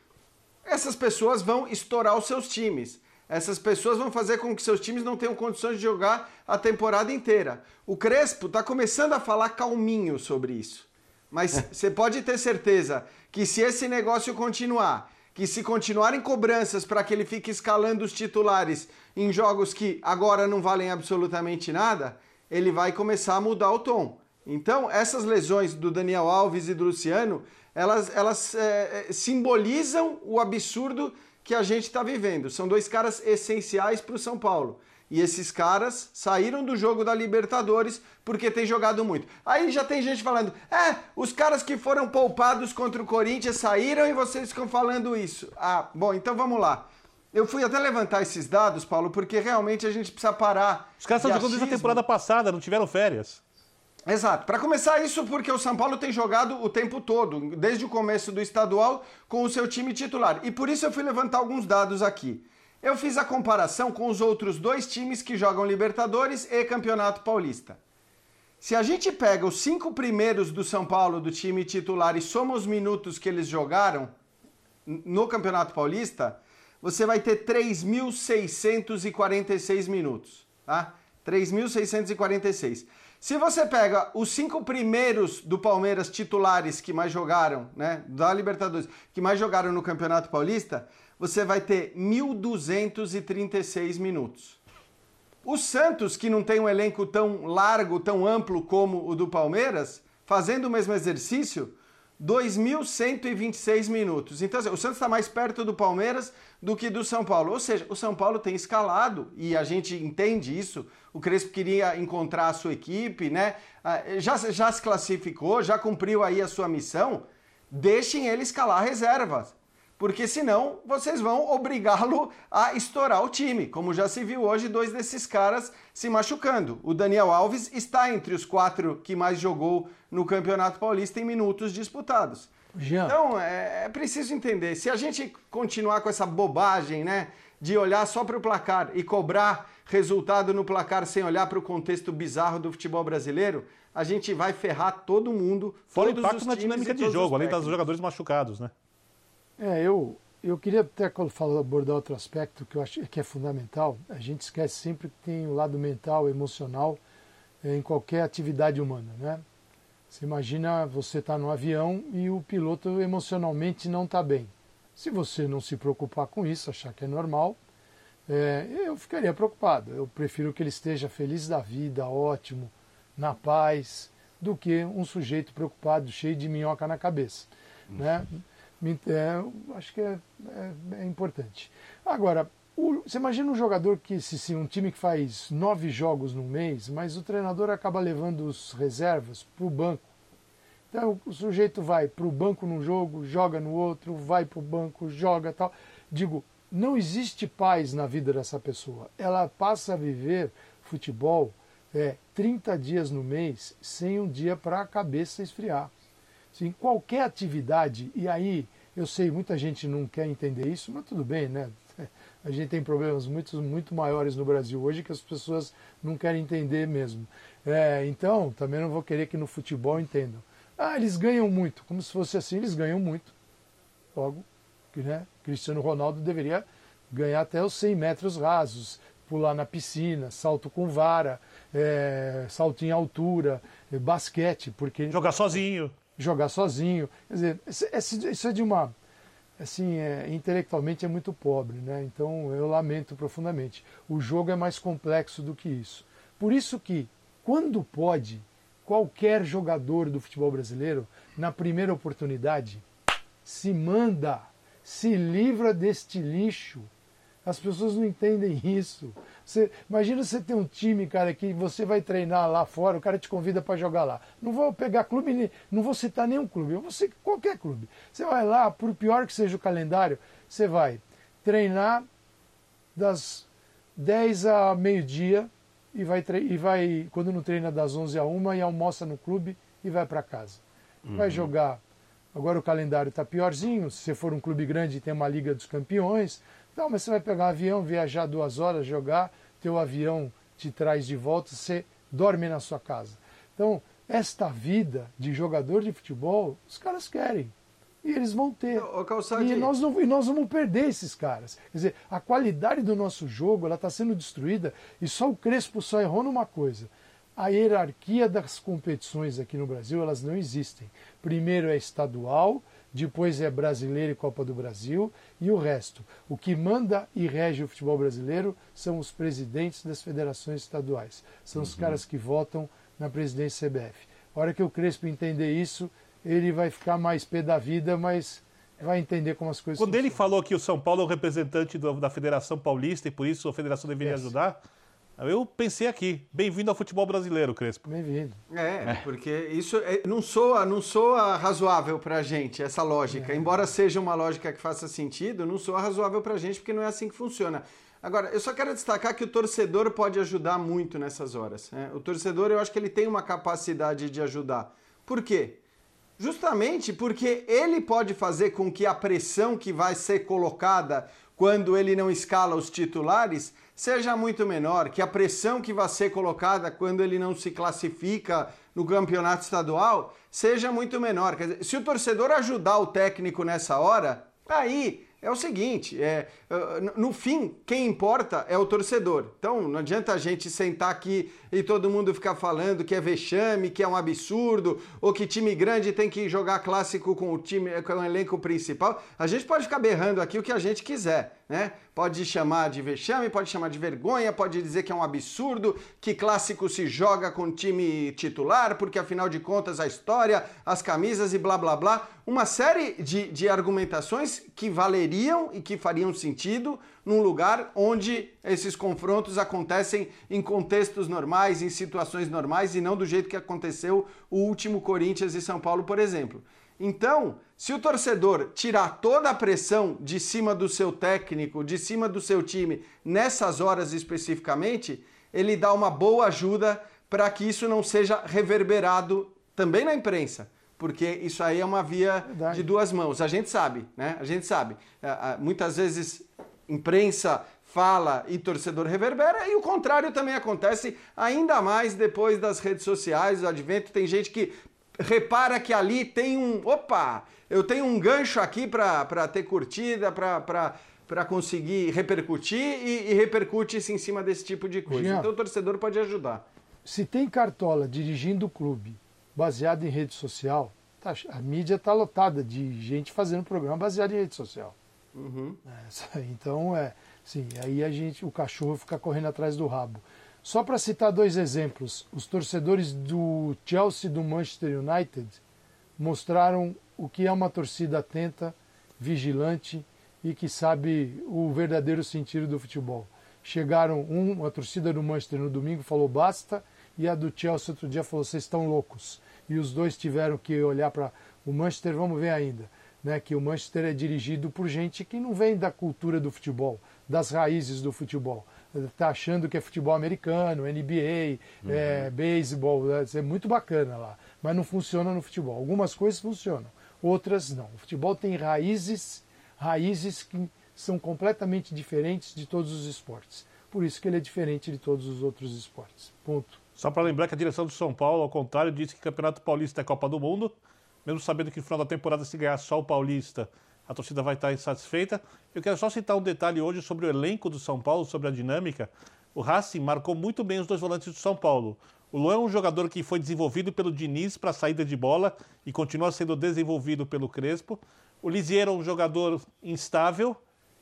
essas pessoas vão estourar os seus times essas pessoas vão fazer com que seus times não tenham condições de jogar a temporada inteira. O Crespo está começando a falar calminho sobre isso. Mas você pode ter certeza que se esse negócio continuar, que se continuarem cobranças para que ele fique escalando os titulares em jogos que agora não valem absolutamente nada, ele vai começar a mudar o tom. Então, essas lesões do Daniel Alves e do Luciano, elas, elas é, simbolizam o absurdo que a gente está vivendo. São dois caras essenciais para o São Paulo. E esses caras saíram do jogo da Libertadores porque tem jogado muito. Aí já tem gente falando: é, os caras que foram poupados contra o Corinthians saíram e vocês ficam falando isso. Ah, bom, então vamos lá. Eu fui até levantar esses dados, Paulo, porque realmente a gente precisa parar. Os caras estão jogando desde a temporada passada, não tiveram férias. Exato. Para começar isso, porque o São Paulo tem jogado o tempo todo, desde o começo do estadual, com o seu time titular. E por isso eu fui levantar alguns dados aqui. Eu fiz a comparação com os outros dois times que jogam Libertadores e Campeonato Paulista. Se a gente pega os cinco primeiros do São Paulo do time titular e soma os minutos que eles jogaram no Campeonato Paulista, você vai ter 3.646 minutos, tá? 3.646. Se você pega os cinco primeiros do Palmeiras titulares que mais jogaram, né, da Libertadores, que mais jogaram no Campeonato Paulista, você vai ter 1.236 minutos. O Santos, que não tem um elenco tão largo, tão amplo como o do Palmeiras, fazendo o mesmo exercício, 2.126 minutos. Então, assim, o Santos está mais perto do Palmeiras do que do São Paulo. Ou seja, o São Paulo tem escalado, e a gente entende isso. O Crespo queria encontrar a sua equipe, né? Ah, já, já se classificou, já cumpriu aí a sua missão. Deixem ele escalar reservas porque senão vocês vão obrigá-lo a estourar o time, como já se viu hoje dois desses caras se machucando. O Daniel Alves está entre os quatro que mais jogou no Campeonato Paulista em minutos disputados. Jean. Então é, é preciso entender, se a gente continuar com essa bobagem, né, de olhar só para o placar e cobrar resultado no placar sem olhar para o contexto bizarro do futebol brasileiro, a gente vai ferrar todo mundo. Fora o impacto na dinâmica de jogo, além dos jogadores machucados, né? É, eu, eu queria até falar, abordar outro aspecto que eu acho que é fundamental. A gente esquece sempre que tem o lado mental, emocional é, em qualquer atividade humana, né? Você imagina você estar tá no avião e o piloto emocionalmente não está bem. Se você não se preocupar com isso, achar que é normal, é, eu ficaria preocupado. Eu prefiro que ele esteja feliz da vida, ótimo, na paz, do que um sujeito preocupado, cheio de minhoca na cabeça. Né? É, acho que é, é, é importante. Agora, o, você imagina um jogador que, se, se, um time que faz nove jogos no mês, mas o treinador acaba levando os reservas para o banco. Então o sujeito vai para o banco num jogo, joga no outro, vai para o banco, joga tal. Digo, não existe paz na vida dessa pessoa. Ela passa a viver futebol é, 30 dias no mês sem um dia para a cabeça esfriar. Sim, qualquer atividade, e aí eu sei, muita gente não quer entender isso, mas tudo bem, né? A gente tem problemas muito, muito maiores no Brasil hoje que as pessoas não querem entender mesmo. É, então, também não vou querer que no futebol entendam. Ah, eles ganham muito. Como se fosse assim, eles ganham muito. Logo, né? Cristiano Ronaldo deveria ganhar até os 100 metros rasos, pular na piscina, salto com vara, é, salto em altura, é, basquete, porque jogar sozinho, jogar sozinho, quer dizer, isso é de uma assim, é, intelectualmente é muito pobre, né? Então eu lamento profundamente. O jogo é mais complexo do que isso. Por isso que, quando pode, qualquer jogador do futebol brasileiro, na primeira oportunidade, se manda, se livra deste lixo. As pessoas não entendem isso. Você, imagina você ter um time, cara, que você vai treinar lá fora, o cara te convida para jogar lá. Não vou pegar clube, não vou citar nenhum clube, eu vou citar qualquer clube. Você vai lá, por pior que seja o calendário, você vai treinar das 10 a meio-dia e vai, e vai, quando não treina, das 11 a 1 e almoça no clube e vai para casa. Uhum. Vai jogar. Agora o calendário está piorzinho. Se você for um clube grande, tem uma Liga dos Campeões não, mas você vai pegar um avião, viajar duas horas, jogar, teu avião te traz de volta, você dorme na sua casa. Então, esta vida de jogador de futebol, os caras querem. E eles vão ter. Ô, e, nós não, e nós vamos perder esses caras. Quer dizer, a qualidade do nosso jogo ela está sendo destruída e só o Crespo só errou numa coisa. A hierarquia das competições aqui no Brasil, elas não existem. Primeiro é estadual, depois é brasileiro e Copa do Brasil, e o resto. O que manda e rege o futebol brasileiro são os presidentes das federações estaduais. São uhum. os caras que votam na presidência CBF. A hora que o Crespo entender isso, ele vai ficar mais pé da vida, mas vai entender como as coisas Quando funcionam. ele falou que o São Paulo é o representante da Federação Paulista e por isso a federação deveria yes. ajudar, eu pensei aqui, bem-vindo ao futebol brasileiro, Crespo. Bem-vindo. É, porque isso é, não soa, não soa razoável pra gente, essa lógica. É. Embora seja uma lógica que faça sentido, não soa razoável pra gente, porque não é assim que funciona. Agora, eu só quero destacar que o torcedor pode ajudar muito nessas horas. Né? O torcedor, eu acho que ele tem uma capacidade de ajudar. Por quê? Justamente porque ele pode fazer com que a pressão que vai ser colocada quando ele não escala os titulares seja muito menor, que a pressão que vai ser colocada quando ele não se classifica no campeonato estadual seja muito menor. Quer dizer, se o torcedor ajudar o técnico nessa hora, aí é o seguinte: é, no fim, quem importa é o torcedor. Então não adianta a gente sentar aqui e todo mundo ficar falando que é vexame, que é um absurdo, ou que time grande tem que jogar clássico com o time, com o elenco principal. A gente pode ficar berrando aqui o que a gente quiser, né? Pode chamar de vexame, pode chamar de vergonha, pode dizer que é um absurdo, que clássico se joga com time titular, porque afinal de contas a história, as camisas e blá blá blá. Uma série de, de argumentações que valeriam e que fariam sentido num lugar onde esses confrontos acontecem em contextos normais, em situações normais e não do jeito que aconteceu o último Corinthians e São Paulo, por exemplo. Então, se o torcedor tirar toda a pressão de cima do seu técnico, de cima do seu time, nessas horas especificamente, ele dá uma boa ajuda para que isso não seja reverberado também na imprensa porque isso aí é uma via Verdade. de duas mãos. A gente sabe, né? A gente sabe. Muitas vezes imprensa fala e torcedor reverbera, e o contrário também acontece, ainda mais depois das redes sociais, do advento. Tem gente que repara que ali tem um. Opa! Eu tenho um gancho aqui para ter curtida, para conseguir repercutir e, e repercute-se em cima desse tipo de coisa. Jean, então o torcedor pode ajudar. Se tem cartola dirigindo o clube baseado em rede social, tá, a mídia está lotada de gente fazendo programa baseado em rede social. Uhum. É, então, é, sim, aí a gente, o cachorro fica correndo atrás do rabo. Só para citar dois exemplos, os torcedores do Chelsea e do Manchester United mostraram o que é uma torcida atenta, vigilante e que sabe o verdadeiro sentido do futebol. Chegaram, um, a torcida do Manchester no domingo falou basta, e a do Chelsea outro dia falou vocês estão loucos. E os dois tiveram que olhar para o Manchester, vamos ver ainda né, que o Manchester é dirigido por gente que não vem da cultura do futebol, das raízes do futebol. Está achando que é futebol americano, NBA, uhum. é, beisebol, né, é muito bacana lá, mas não funciona no futebol. Algumas coisas funcionam, outras não. O futebol tem raízes, raízes que são completamente diferentes de todos os esportes. Por isso que ele é diferente de todos os outros esportes. Ponto. Só para lembrar que a direção do São Paulo, ao contrário, disse que o Campeonato Paulista é Copa do Mundo mesmo sabendo que no final da temporada, se ganhar só o Paulista, a torcida vai estar insatisfeita. Eu quero só citar um detalhe hoje sobre o elenco do São Paulo, sobre a dinâmica. o Racing marcou muito bem os dois volantes do São Paulo. O Luan é um jogador que foi desenvolvido pelo Diniz para saída de bola e continua sendo desenvolvido pelo Crespo. O Lisier é um jogador instável,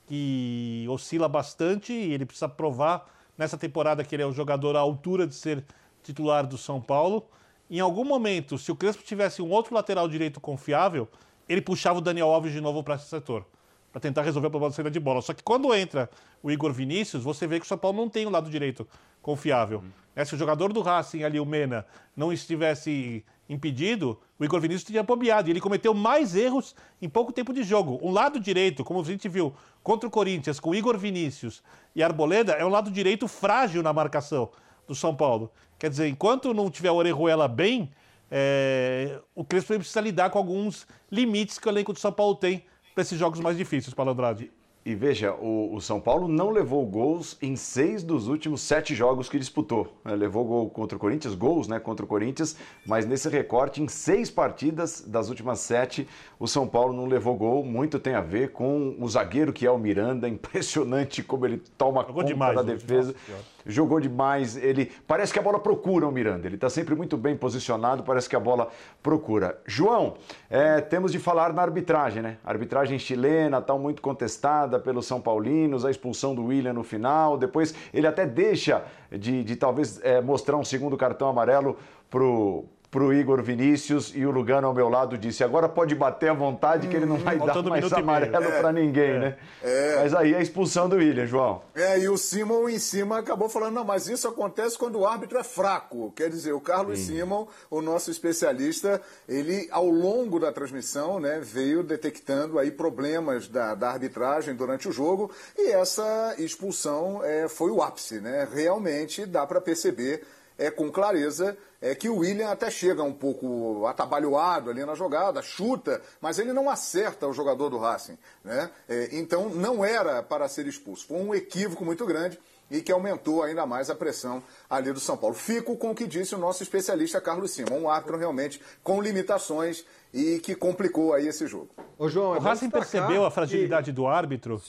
que oscila bastante e ele precisa provar nessa temporada que ele é um jogador à altura de ser titular do São Paulo. Em algum momento, se o Crespo tivesse um outro lateral direito confiável, ele puxava o Daniel Alves de novo para esse setor, para tentar resolver o problema da saída de bola. Só que quando entra o Igor Vinícius, você vê que o São Paulo não tem um lado direito confiável. Uhum. Se o jogador do Racing ali, o Mena, não estivesse impedido, o Igor Vinícius teria bobeado. E ele cometeu mais erros em pouco tempo de jogo. Um lado direito, como a gente viu contra o Corinthians, com o Igor Vinícius e Arboleda, é um lado direito frágil na marcação do São Paulo. Quer dizer, enquanto não tiver o Orejuela bem, é, o Crespo precisa lidar com alguns limites que o elenco do São Paulo tem para esses jogos mais difíceis, Paulo Andrade. E veja, o, o, São Paulo não levou gols em seis dos últimos sete jogos que disputou. É, levou gol contra o Corinthians, gols né, contra o Corinthians, mas nesse recorte, em seis partidas das últimas sete, o São Paulo não levou gol. Muito tem a ver com o zagueiro que é o Miranda. Impressionante como ele toma Jogou conta demais, da defesa. Nossa, jogou demais. Ele parece que a bola procura o Miranda. Ele está sempre muito bem posicionado. Parece que a bola procura. João, é, temos de falar na arbitragem, né? Arbitragem chilena, tal muito contestada pelos São Paulinos, a expulsão do William no final. Depois ele até deixa de, de talvez é, mostrar um segundo cartão amarelo pro para o Igor Vinícius e o Lugano ao meu lado disse: agora pode bater à vontade que ele não vai hum, dar mais amarelo é, para ninguém, é, né? É. Mas aí a expulsão do William, João. É, e o Simon em cima acabou falando: não, mas isso acontece quando o árbitro é fraco. Quer dizer, o Carlos Sim. Simon, o nosso especialista, ele ao longo da transmissão, né, veio detectando aí problemas da, da arbitragem durante o jogo e essa expulsão é, foi o ápice, né? Realmente dá para perceber é, com clareza é que o William até chega um pouco atabalhoado ali na jogada, chuta, mas ele não acerta o jogador do Racing. Né? É, então não era para ser expulso. Foi um equívoco muito grande e que aumentou ainda mais a pressão ali do São Paulo. Fico com o que disse o nosso especialista Carlos Simon, um árbitro realmente com limitações e que complicou aí esse jogo. Ô, João, o Racing percebeu a fragilidade do árbitro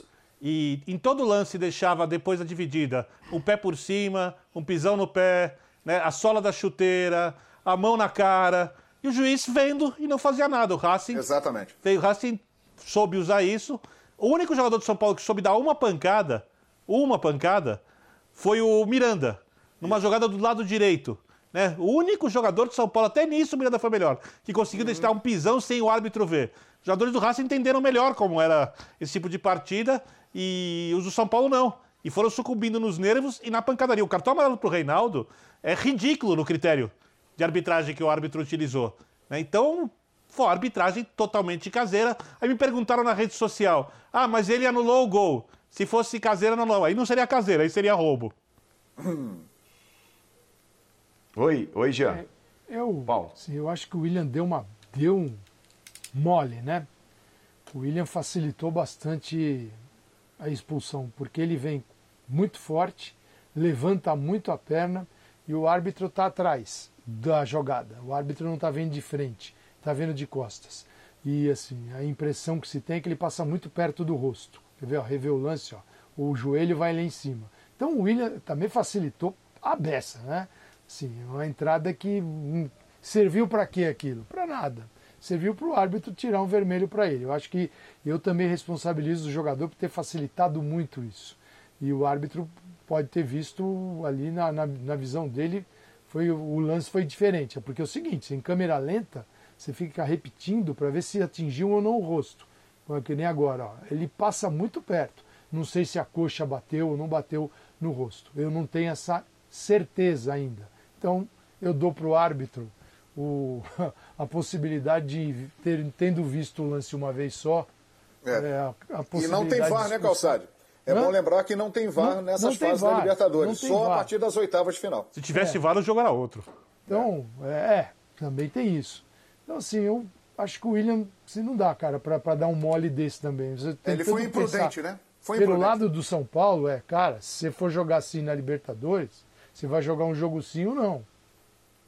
e em todo lance deixava depois da dividida um pé por cima, um pisão no pé, né, a sola da chuteira, a mão na cara. E o juiz vendo e não fazia nada. O Racing. Exatamente. O Racing soube usar isso. O único jogador de São Paulo que soube dar uma pancada, uma pancada, foi o Miranda, numa jogada do lado direito. Né? O único jogador de São Paulo, até nisso o Miranda foi melhor, que conseguiu uhum. deixar um pisão sem o árbitro ver. Os jogadores do Racing entenderam melhor como era esse tipo de partida e os do São Paulo não. E foram sucumbindo nos nervos e na pancadaria. O cartão amarelo pro Reinaldo é ridículo no critério de arbitragem que o árbitro utilizou. Né? Então, foi uma arbitragem totalmente caseira. Aí me perguntaram na rede social: ah, mas ele anulou o gol. Se fosse caseira, não, não. Aí não seria caseira, aí seria roubo. Oi, oi, Jean. É, eu, Paulo. Sim, eu acho que o William deu uma deu um mole, né? O William facilitou bastante a expulsão, porque ele vem muito forte, levanta muito a perna e o árbitro está atrás da jogada. O árbitro não está vendo de frente, está vendo de costas. E assim, a impressão que se tem é que ele passa muito perto do rosto. Quer ver? Ó, revê o lance, ó, o joelho vai lá em cima. Então o William também facilitou a beça, né? Sim, uma entrada que hum, serviu para quê aquilo? Para nada. Serviu para o árbitro tirar um vermelho para ele. Eu acho que eu também responsabilizo o jogador por ter facilitado muito isso. E o árbitro pode ter visto ali na, na, na visão dele, foi o lance foi diferente. É porque é o seguinte, em câmera lenta, você fica repetindo para ver se atingiu ou não o rosto. Que nem agora, ó. ele passa muito perto. Não sei se a coxa bateu ou não bateu no rosto. Eu não tenho essa certeza ainda. Então, eu dou para o árbitro a possibilidade de, ter, tendo visto o lance uma vez só, é. É, a, a e não tem VAR, né, Calçade? É bom lembrar que não tem VAR não, nessas não fases VAR. da Libertadores, só VAR. a partir das oitavas de final. Se tivesse é. VAR, o jogo era outro. Então, é, é, também tem isso. Então, assim, eu acho que o William, se não dá, cara, para dar um mole desse também. Ele foi imprudente, né? Foi pelo lado do São Paulo, é, cara, se você for jogar assim na Libertadores, você vai jogar um jogo sim ou não.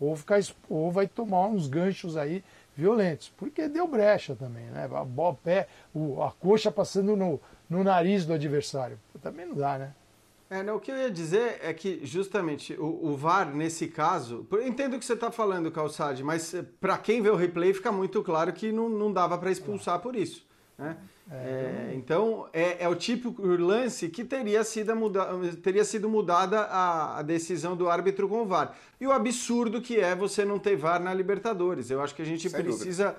Ou, ficar, ou vai tomar uns ganchos aí violentos. Porque deu brecha também, né? A bola, pé, o, a coxa passando no, no nariz do adversário. Também não dá, né? É, não, o que eu ia dizer é que justamente o, o VAR, nesse caso, entendo o que você está falando, Calçade, mas eh, para quem vê o replay fica muito claro que não, não dava para expulsar por isso. Né? É, então, é, é, o típico lance que teria sido, muda, teria sido mudada a, a, decisão do árbitro com o VAR. E o absurdo que é você não ter VAR na Libertadores. Eu acho que a gente Sem precisa é,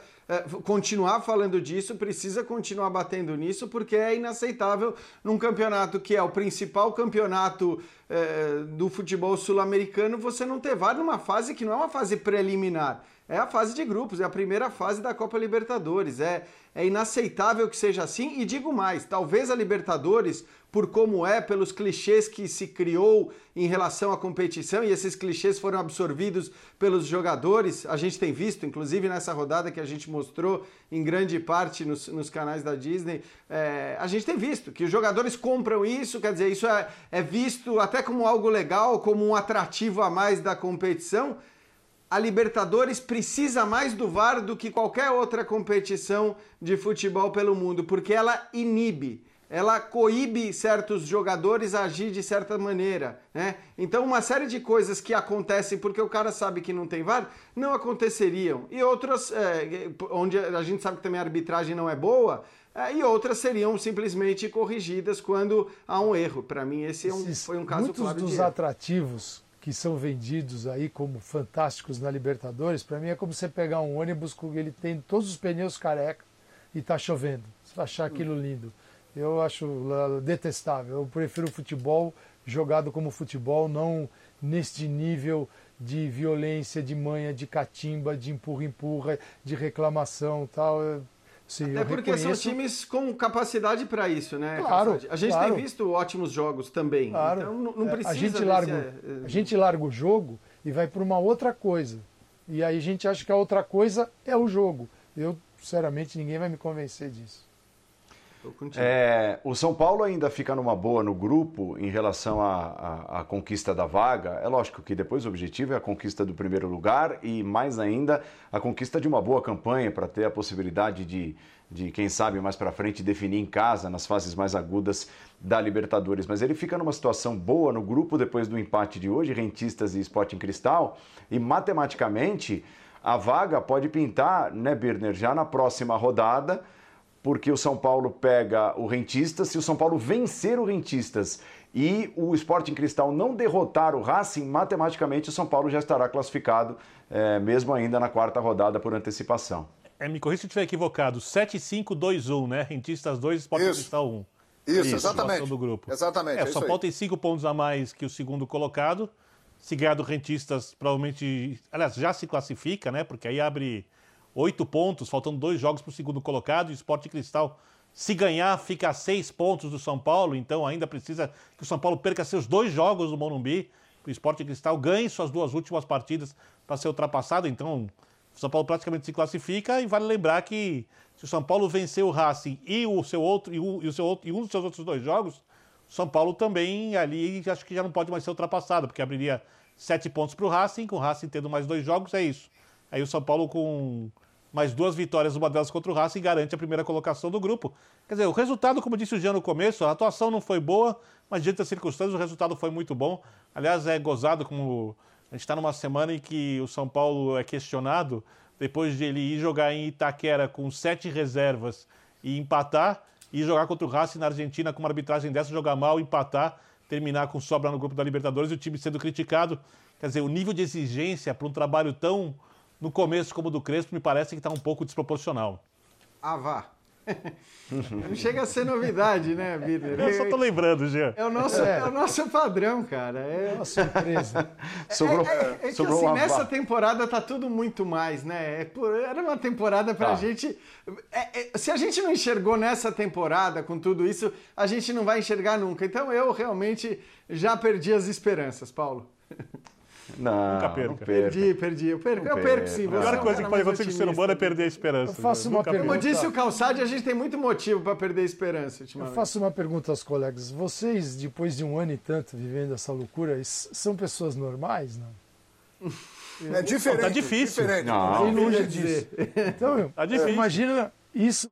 continuar falando disso, precisa continuar batendo nisso, porque é inaceitável num campeonato que é o principal campeonato é, do futebol sul-americano você não ter VAR numa fase que não é uma fase preliminar. É a fase de grupos, é a primeira fase da Copa Libertadores. É, é inaceitável que seja assim e digo mais, talvez a Libertadores, por como é, pelos clichês que se criou em relação à competição e esses clichês foram absorvidos pelos jogadores, a gente tem visto, inclusive nessa rodada que a gente mostrou em grande parte nos, nos canais da Disney, é, a gente tem visto que os jogadores compram isso, quer dizer, isso é, é visto até como algo legal, como um atrativo a mais da competição. A Libertadores precisa mais do VAR do que qualquer outra competição de futebol pelo mundo, porque ela inibe, ela coíbe certos jogadores a agir de certa maneira, né? Então uma série de coisas que acontecem porque o cara sabe que não tem VAR não aconteceriam e outras é, onde a gente sabe que também a arbitragem não é boa é, e outras seriam simplesmente corrigidas quando há um erro. Para mim esse é um, foi um caso muitos claro dos atrativos que são vendidos aí como fantásticos na Libertadores, para mim é como você pegar um ônibus que ele tem todos os pneus careca e está chovendo. Você vai achar aquilo lindo. Eu acho detestável. Eu prefiro o futebol jogado como futebol, não neste nível de violência, de manha, de catimba, de empurra-empurra, de reclamação tal. Sim, Até porque reconheço... são times com capacidade para isso, né? Claro. A gente claro. tem visto ótimos jogos também. Claro. Então não, não precisa. A gente, larga, é... a gente larga o jogo e vai para uma outra coisa. E aí a gente acha que a outra coisa é o jogo. Eu, sinceramente, ninguém vai me convencer disso. É, o São Paulo ainda fica numa boa no grupo em relação à, conquista da vaga. É lógico que depois o objetivo é a conquista do primeiro lugar e mais ainda a conquista de uma boa campanha para ter a possibilidade de, de quem sabe mais para frente definir em casa nas fases mais agudas da Libertadores. Mas ele fica numa situação boa no grupo depois do empate de hoje, Rentistas e Sporting Cristal, e matematicamente a vaga pode pintar, né, Birner, já na próxima rodada porque o São Paulo pega o Rentistas, se o São Paulo vencer o Rentistas e o Sporting Cristal não derrotar o Racing, matematicamente o São Paulo já estará classificado, é, mesmo ainda na quarta rodada por antecipação. É, me corrija se eu estiver equivocado, 7-5-2-1, né? Rentistas 2, Sporting isso. Cristal 1. Isso, isso exatamente. Do grupo. Exatamente. É, o São Paulo tem 5 pontos a mais que o segundo colocado. Se ganhar do Rentistas, provavelmente. Aliás, já se classifica, né? Porque aí abre oito pontos, faltando dois jogos para o segundo colocado. E o Sport Cristal, se ganhar, fica a seis pontos do São Paulo. Então ainda precisa que o São Paulo perca seus dois jogos no Morumbi. O Sport Cristal ganhe suas duas últimas partidas para ser ultrapassado. Então o São Paulo praticamente se classifica. E vale lembrar que se o São Paulo vencer o Racing e o seu outro e, o, e o seu outro, e um dos seus outros dois jogos, o São Paulo também ali acho que já não pode mais ser ultrapassado, porque abriria sete pontos para o Racing, com o Racing tendo mais dois jogos, é isso. Aí o São Paulo com mais duas vitórias, uma delas contra o Racing, garante a primeira colocação do grupo. Quer dizer, o resultado, como disse o Jean no começo, a atuação não foi boa, mas diante das circunstâncias o resultado foi muito bom. Aliás, é gozado como a gente está numa semana em que o São Paulo é questionado, depois de ele ir jogar em Itaquera com sete reservas e empatar, e jogar contra o Racing na Argentina com uma arbitragem dessa, jogar mal, empatar, terminar com sobra no grupo da Libertadores e o time sendo criticado. Quer dizer, o nível de exigência para um trabalho tão no começo como do Crespo, me parece que está um pouco desproporcional. Ah, vá. Não chega a ser novidade, né, Bíblia? Eu só tô lembrando, Jean. É o nosso, é. é o nosso padrão, cara. É uma surpresa. É, sobrou, é, é, é que sobrou assim, nessa temporada tá tudo muito mais, né? É era uma temporada pra tá. gente. É, se a gente não enxergou nessa temporada com tudo isso, a gente não vai enxergar nunca. Então eu realmente já perdi as esperanças, Paulo. Não, Nunca perca. Não Perdi, perdi. Eu perco, eu perco sim. A pior coisa que pode acontecer com o ser humano é perder a esperança. Eu faço uma pergunta. Como disse o Calçade, a gente tem muito motivo para perder a esperança. Eu faço uma pergunta aos colegas. Vocês, depois de um ano e tanto vivendo essa loucura, são pessoas normais, não? É diferente. Tá difícil. Diferente. Não. Bem longe disso. Então, tá difícil. imagina isso.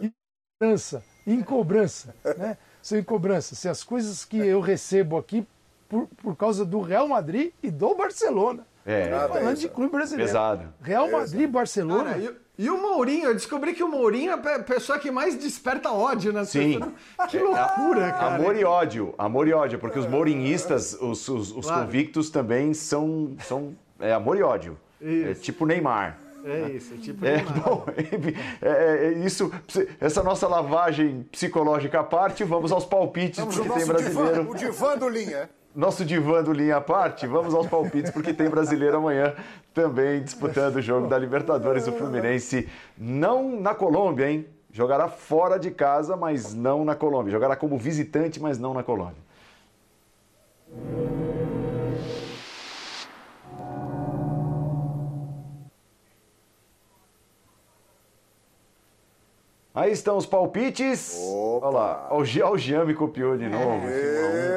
Em cobrança, em cobrança, né? sem cobrança. Se as coisas que eu recebo aqui por, por causa do Real Madrid e do Barcelona. É, falando de clube brasileiro. Pesado. Real Madrid e Barcelona. Cara, e, e o Mourinho, eu descobri que o Mourinho é a pessoa que mais desperta ódio nas Sim. pessoas. Que loucura, cara. Amor e ódio, amor e ódio, porque os mourinhistas, os, os, os Claro. convictos também são, são é, amor e ódio. É Isso. tipo Neymar. É isso, tipo. É, Neymar. bom, é, é, é isso, essa nossa lavagem psicológica à parte, vamos aos palpites, Vamos porque tem nosso divã, brasileiro. o divã do Linha. Nosso divã do linha à parte, vamos aos palpites, porque tem brasileiro amanhã também disputando o jogo da Libertadores, o Fluminense, não na Colômbia, hein? Jogará fora de casa, mas não na Colômbia. Jogará como visitante, mas não na Colômbia. Aí estão os palpites. Opa. Olha lá, o Jean- olha o Jean me copiou de novo.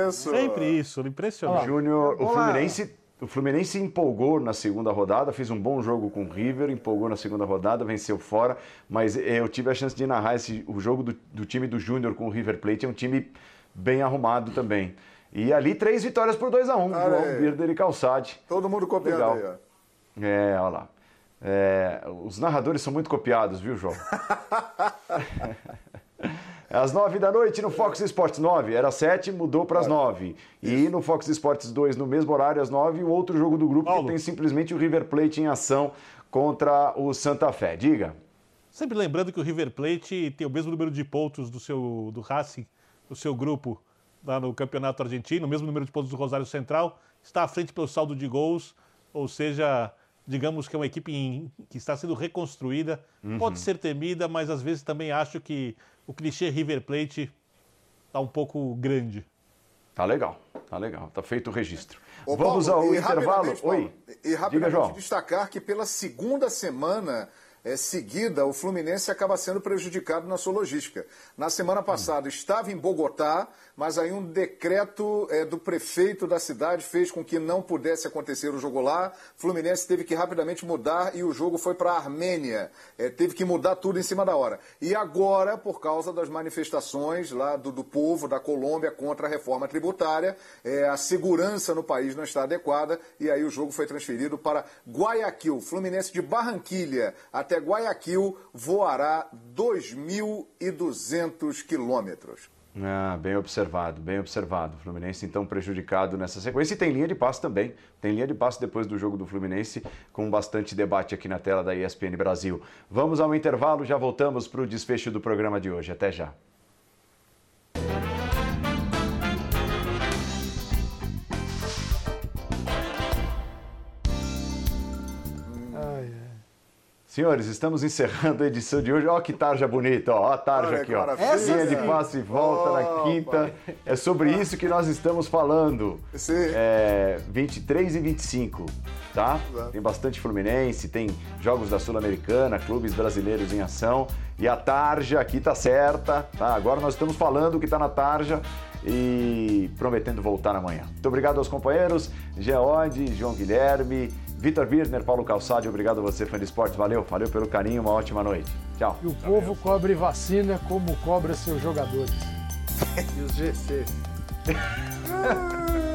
Isso. Sempre isso, impressionante. Júnior, o. Fluminense, o Fluminense empolgou na segunda rodada, fez um bom jogo com o River, empolgou na segunda rodada, venceu fora, mas eu tive a chance de narrar esse, o jogo do, do time do Júnior com o River Plate, é um time bem arrumado também. E ali três vitórias por 2 a 1 um, João. Birder e Calçade. Todo mundo copiando Legal. aí, ó. É, olha lá. É, os narradores são muito copiados, viu, João? Às nove da noite no Fox Sports 9, era sete, mudou para as nove. E no Fox Sports 2, no mesmo horário, às nove, o outro jogo do grupo que Paulo. tem simplesmente o River Plate em ação contra o Santa Fé. Diga. Sempre lembrando que o River Plate tem o mesmo número de pontos do seu do Racing, do seu grupo lá no Campeonato Argentino, o mesmo número de pontos do Rosário Central, está à frente pelo saldo de gols, ou seja, digamos que é uma equipe em- que está sendo reconstruída, pode ser temida, mas às vezes também acho que o clichê River Plate está um pouco grande. Tá legal, tá legal, tá feito o registro. Ô, Vamos Paulo, ao e intervalo. rapidamente, Paulo, Oi. E Diga, rapidamente João. destacar que pela segunda semana eh, seguida, o Fluminense acaba sendo prejudicado na sua logística. Na semana passada estava em Bogotá, mas aí um decreto eh, do prefeito da cidade fez com que não pudesse acontecer o jogo lá. Fluminense teve que rapidamente mudar e o jogo foi para a Armênia. Eh, teve que mudar tudo em cima da hora. E agora, por causa das manifestações lá do, do povo da Colômbia contra a reforma tributária, eh, a segurança no país não está adequada e aí o jogo foi transferido para Guayaquil. Fluminense de Barranquilha até Guayaquil voará 2.200 quilômetros. Ah, bem observado, bem observado. O Fluminense então prejudicado nessa sequência e tem linha de passe também. Tem linha de passe depois do jogo do Fluminense, com bastante debate aqui na tela da ESPN Brasil. Vamos ao intervalo, já voltamos para o desfecho do programa de hoje. Até já. Senhores, estamos encerrando a edição de hoje. Ó que tarja bonita, ó, a tarja Olha aqui, ó. Linha de passe e volta na Opa. quinta. É sobre isso que nós estamos falando. Sim. É, 23 e 25, tá? Exato. Tem bastante Fluminense, tem jogos da Sul-Americana, clubes brasileiros em ação. E a tarja aqui tá certa, tá? Agora nós estamos falando o que tá na tarja e prometendo voltar amanhã. Muito obrigado aos companheiros, Geode, João Guilherme, Vitor Birner, Paulo Calçade, obrigado a você, fã de esportes. Valeu, valeu pelo carinho, uma ótima noite. Tchau. E o povo cobre vacina como cobra seus jogadores. E os GCs.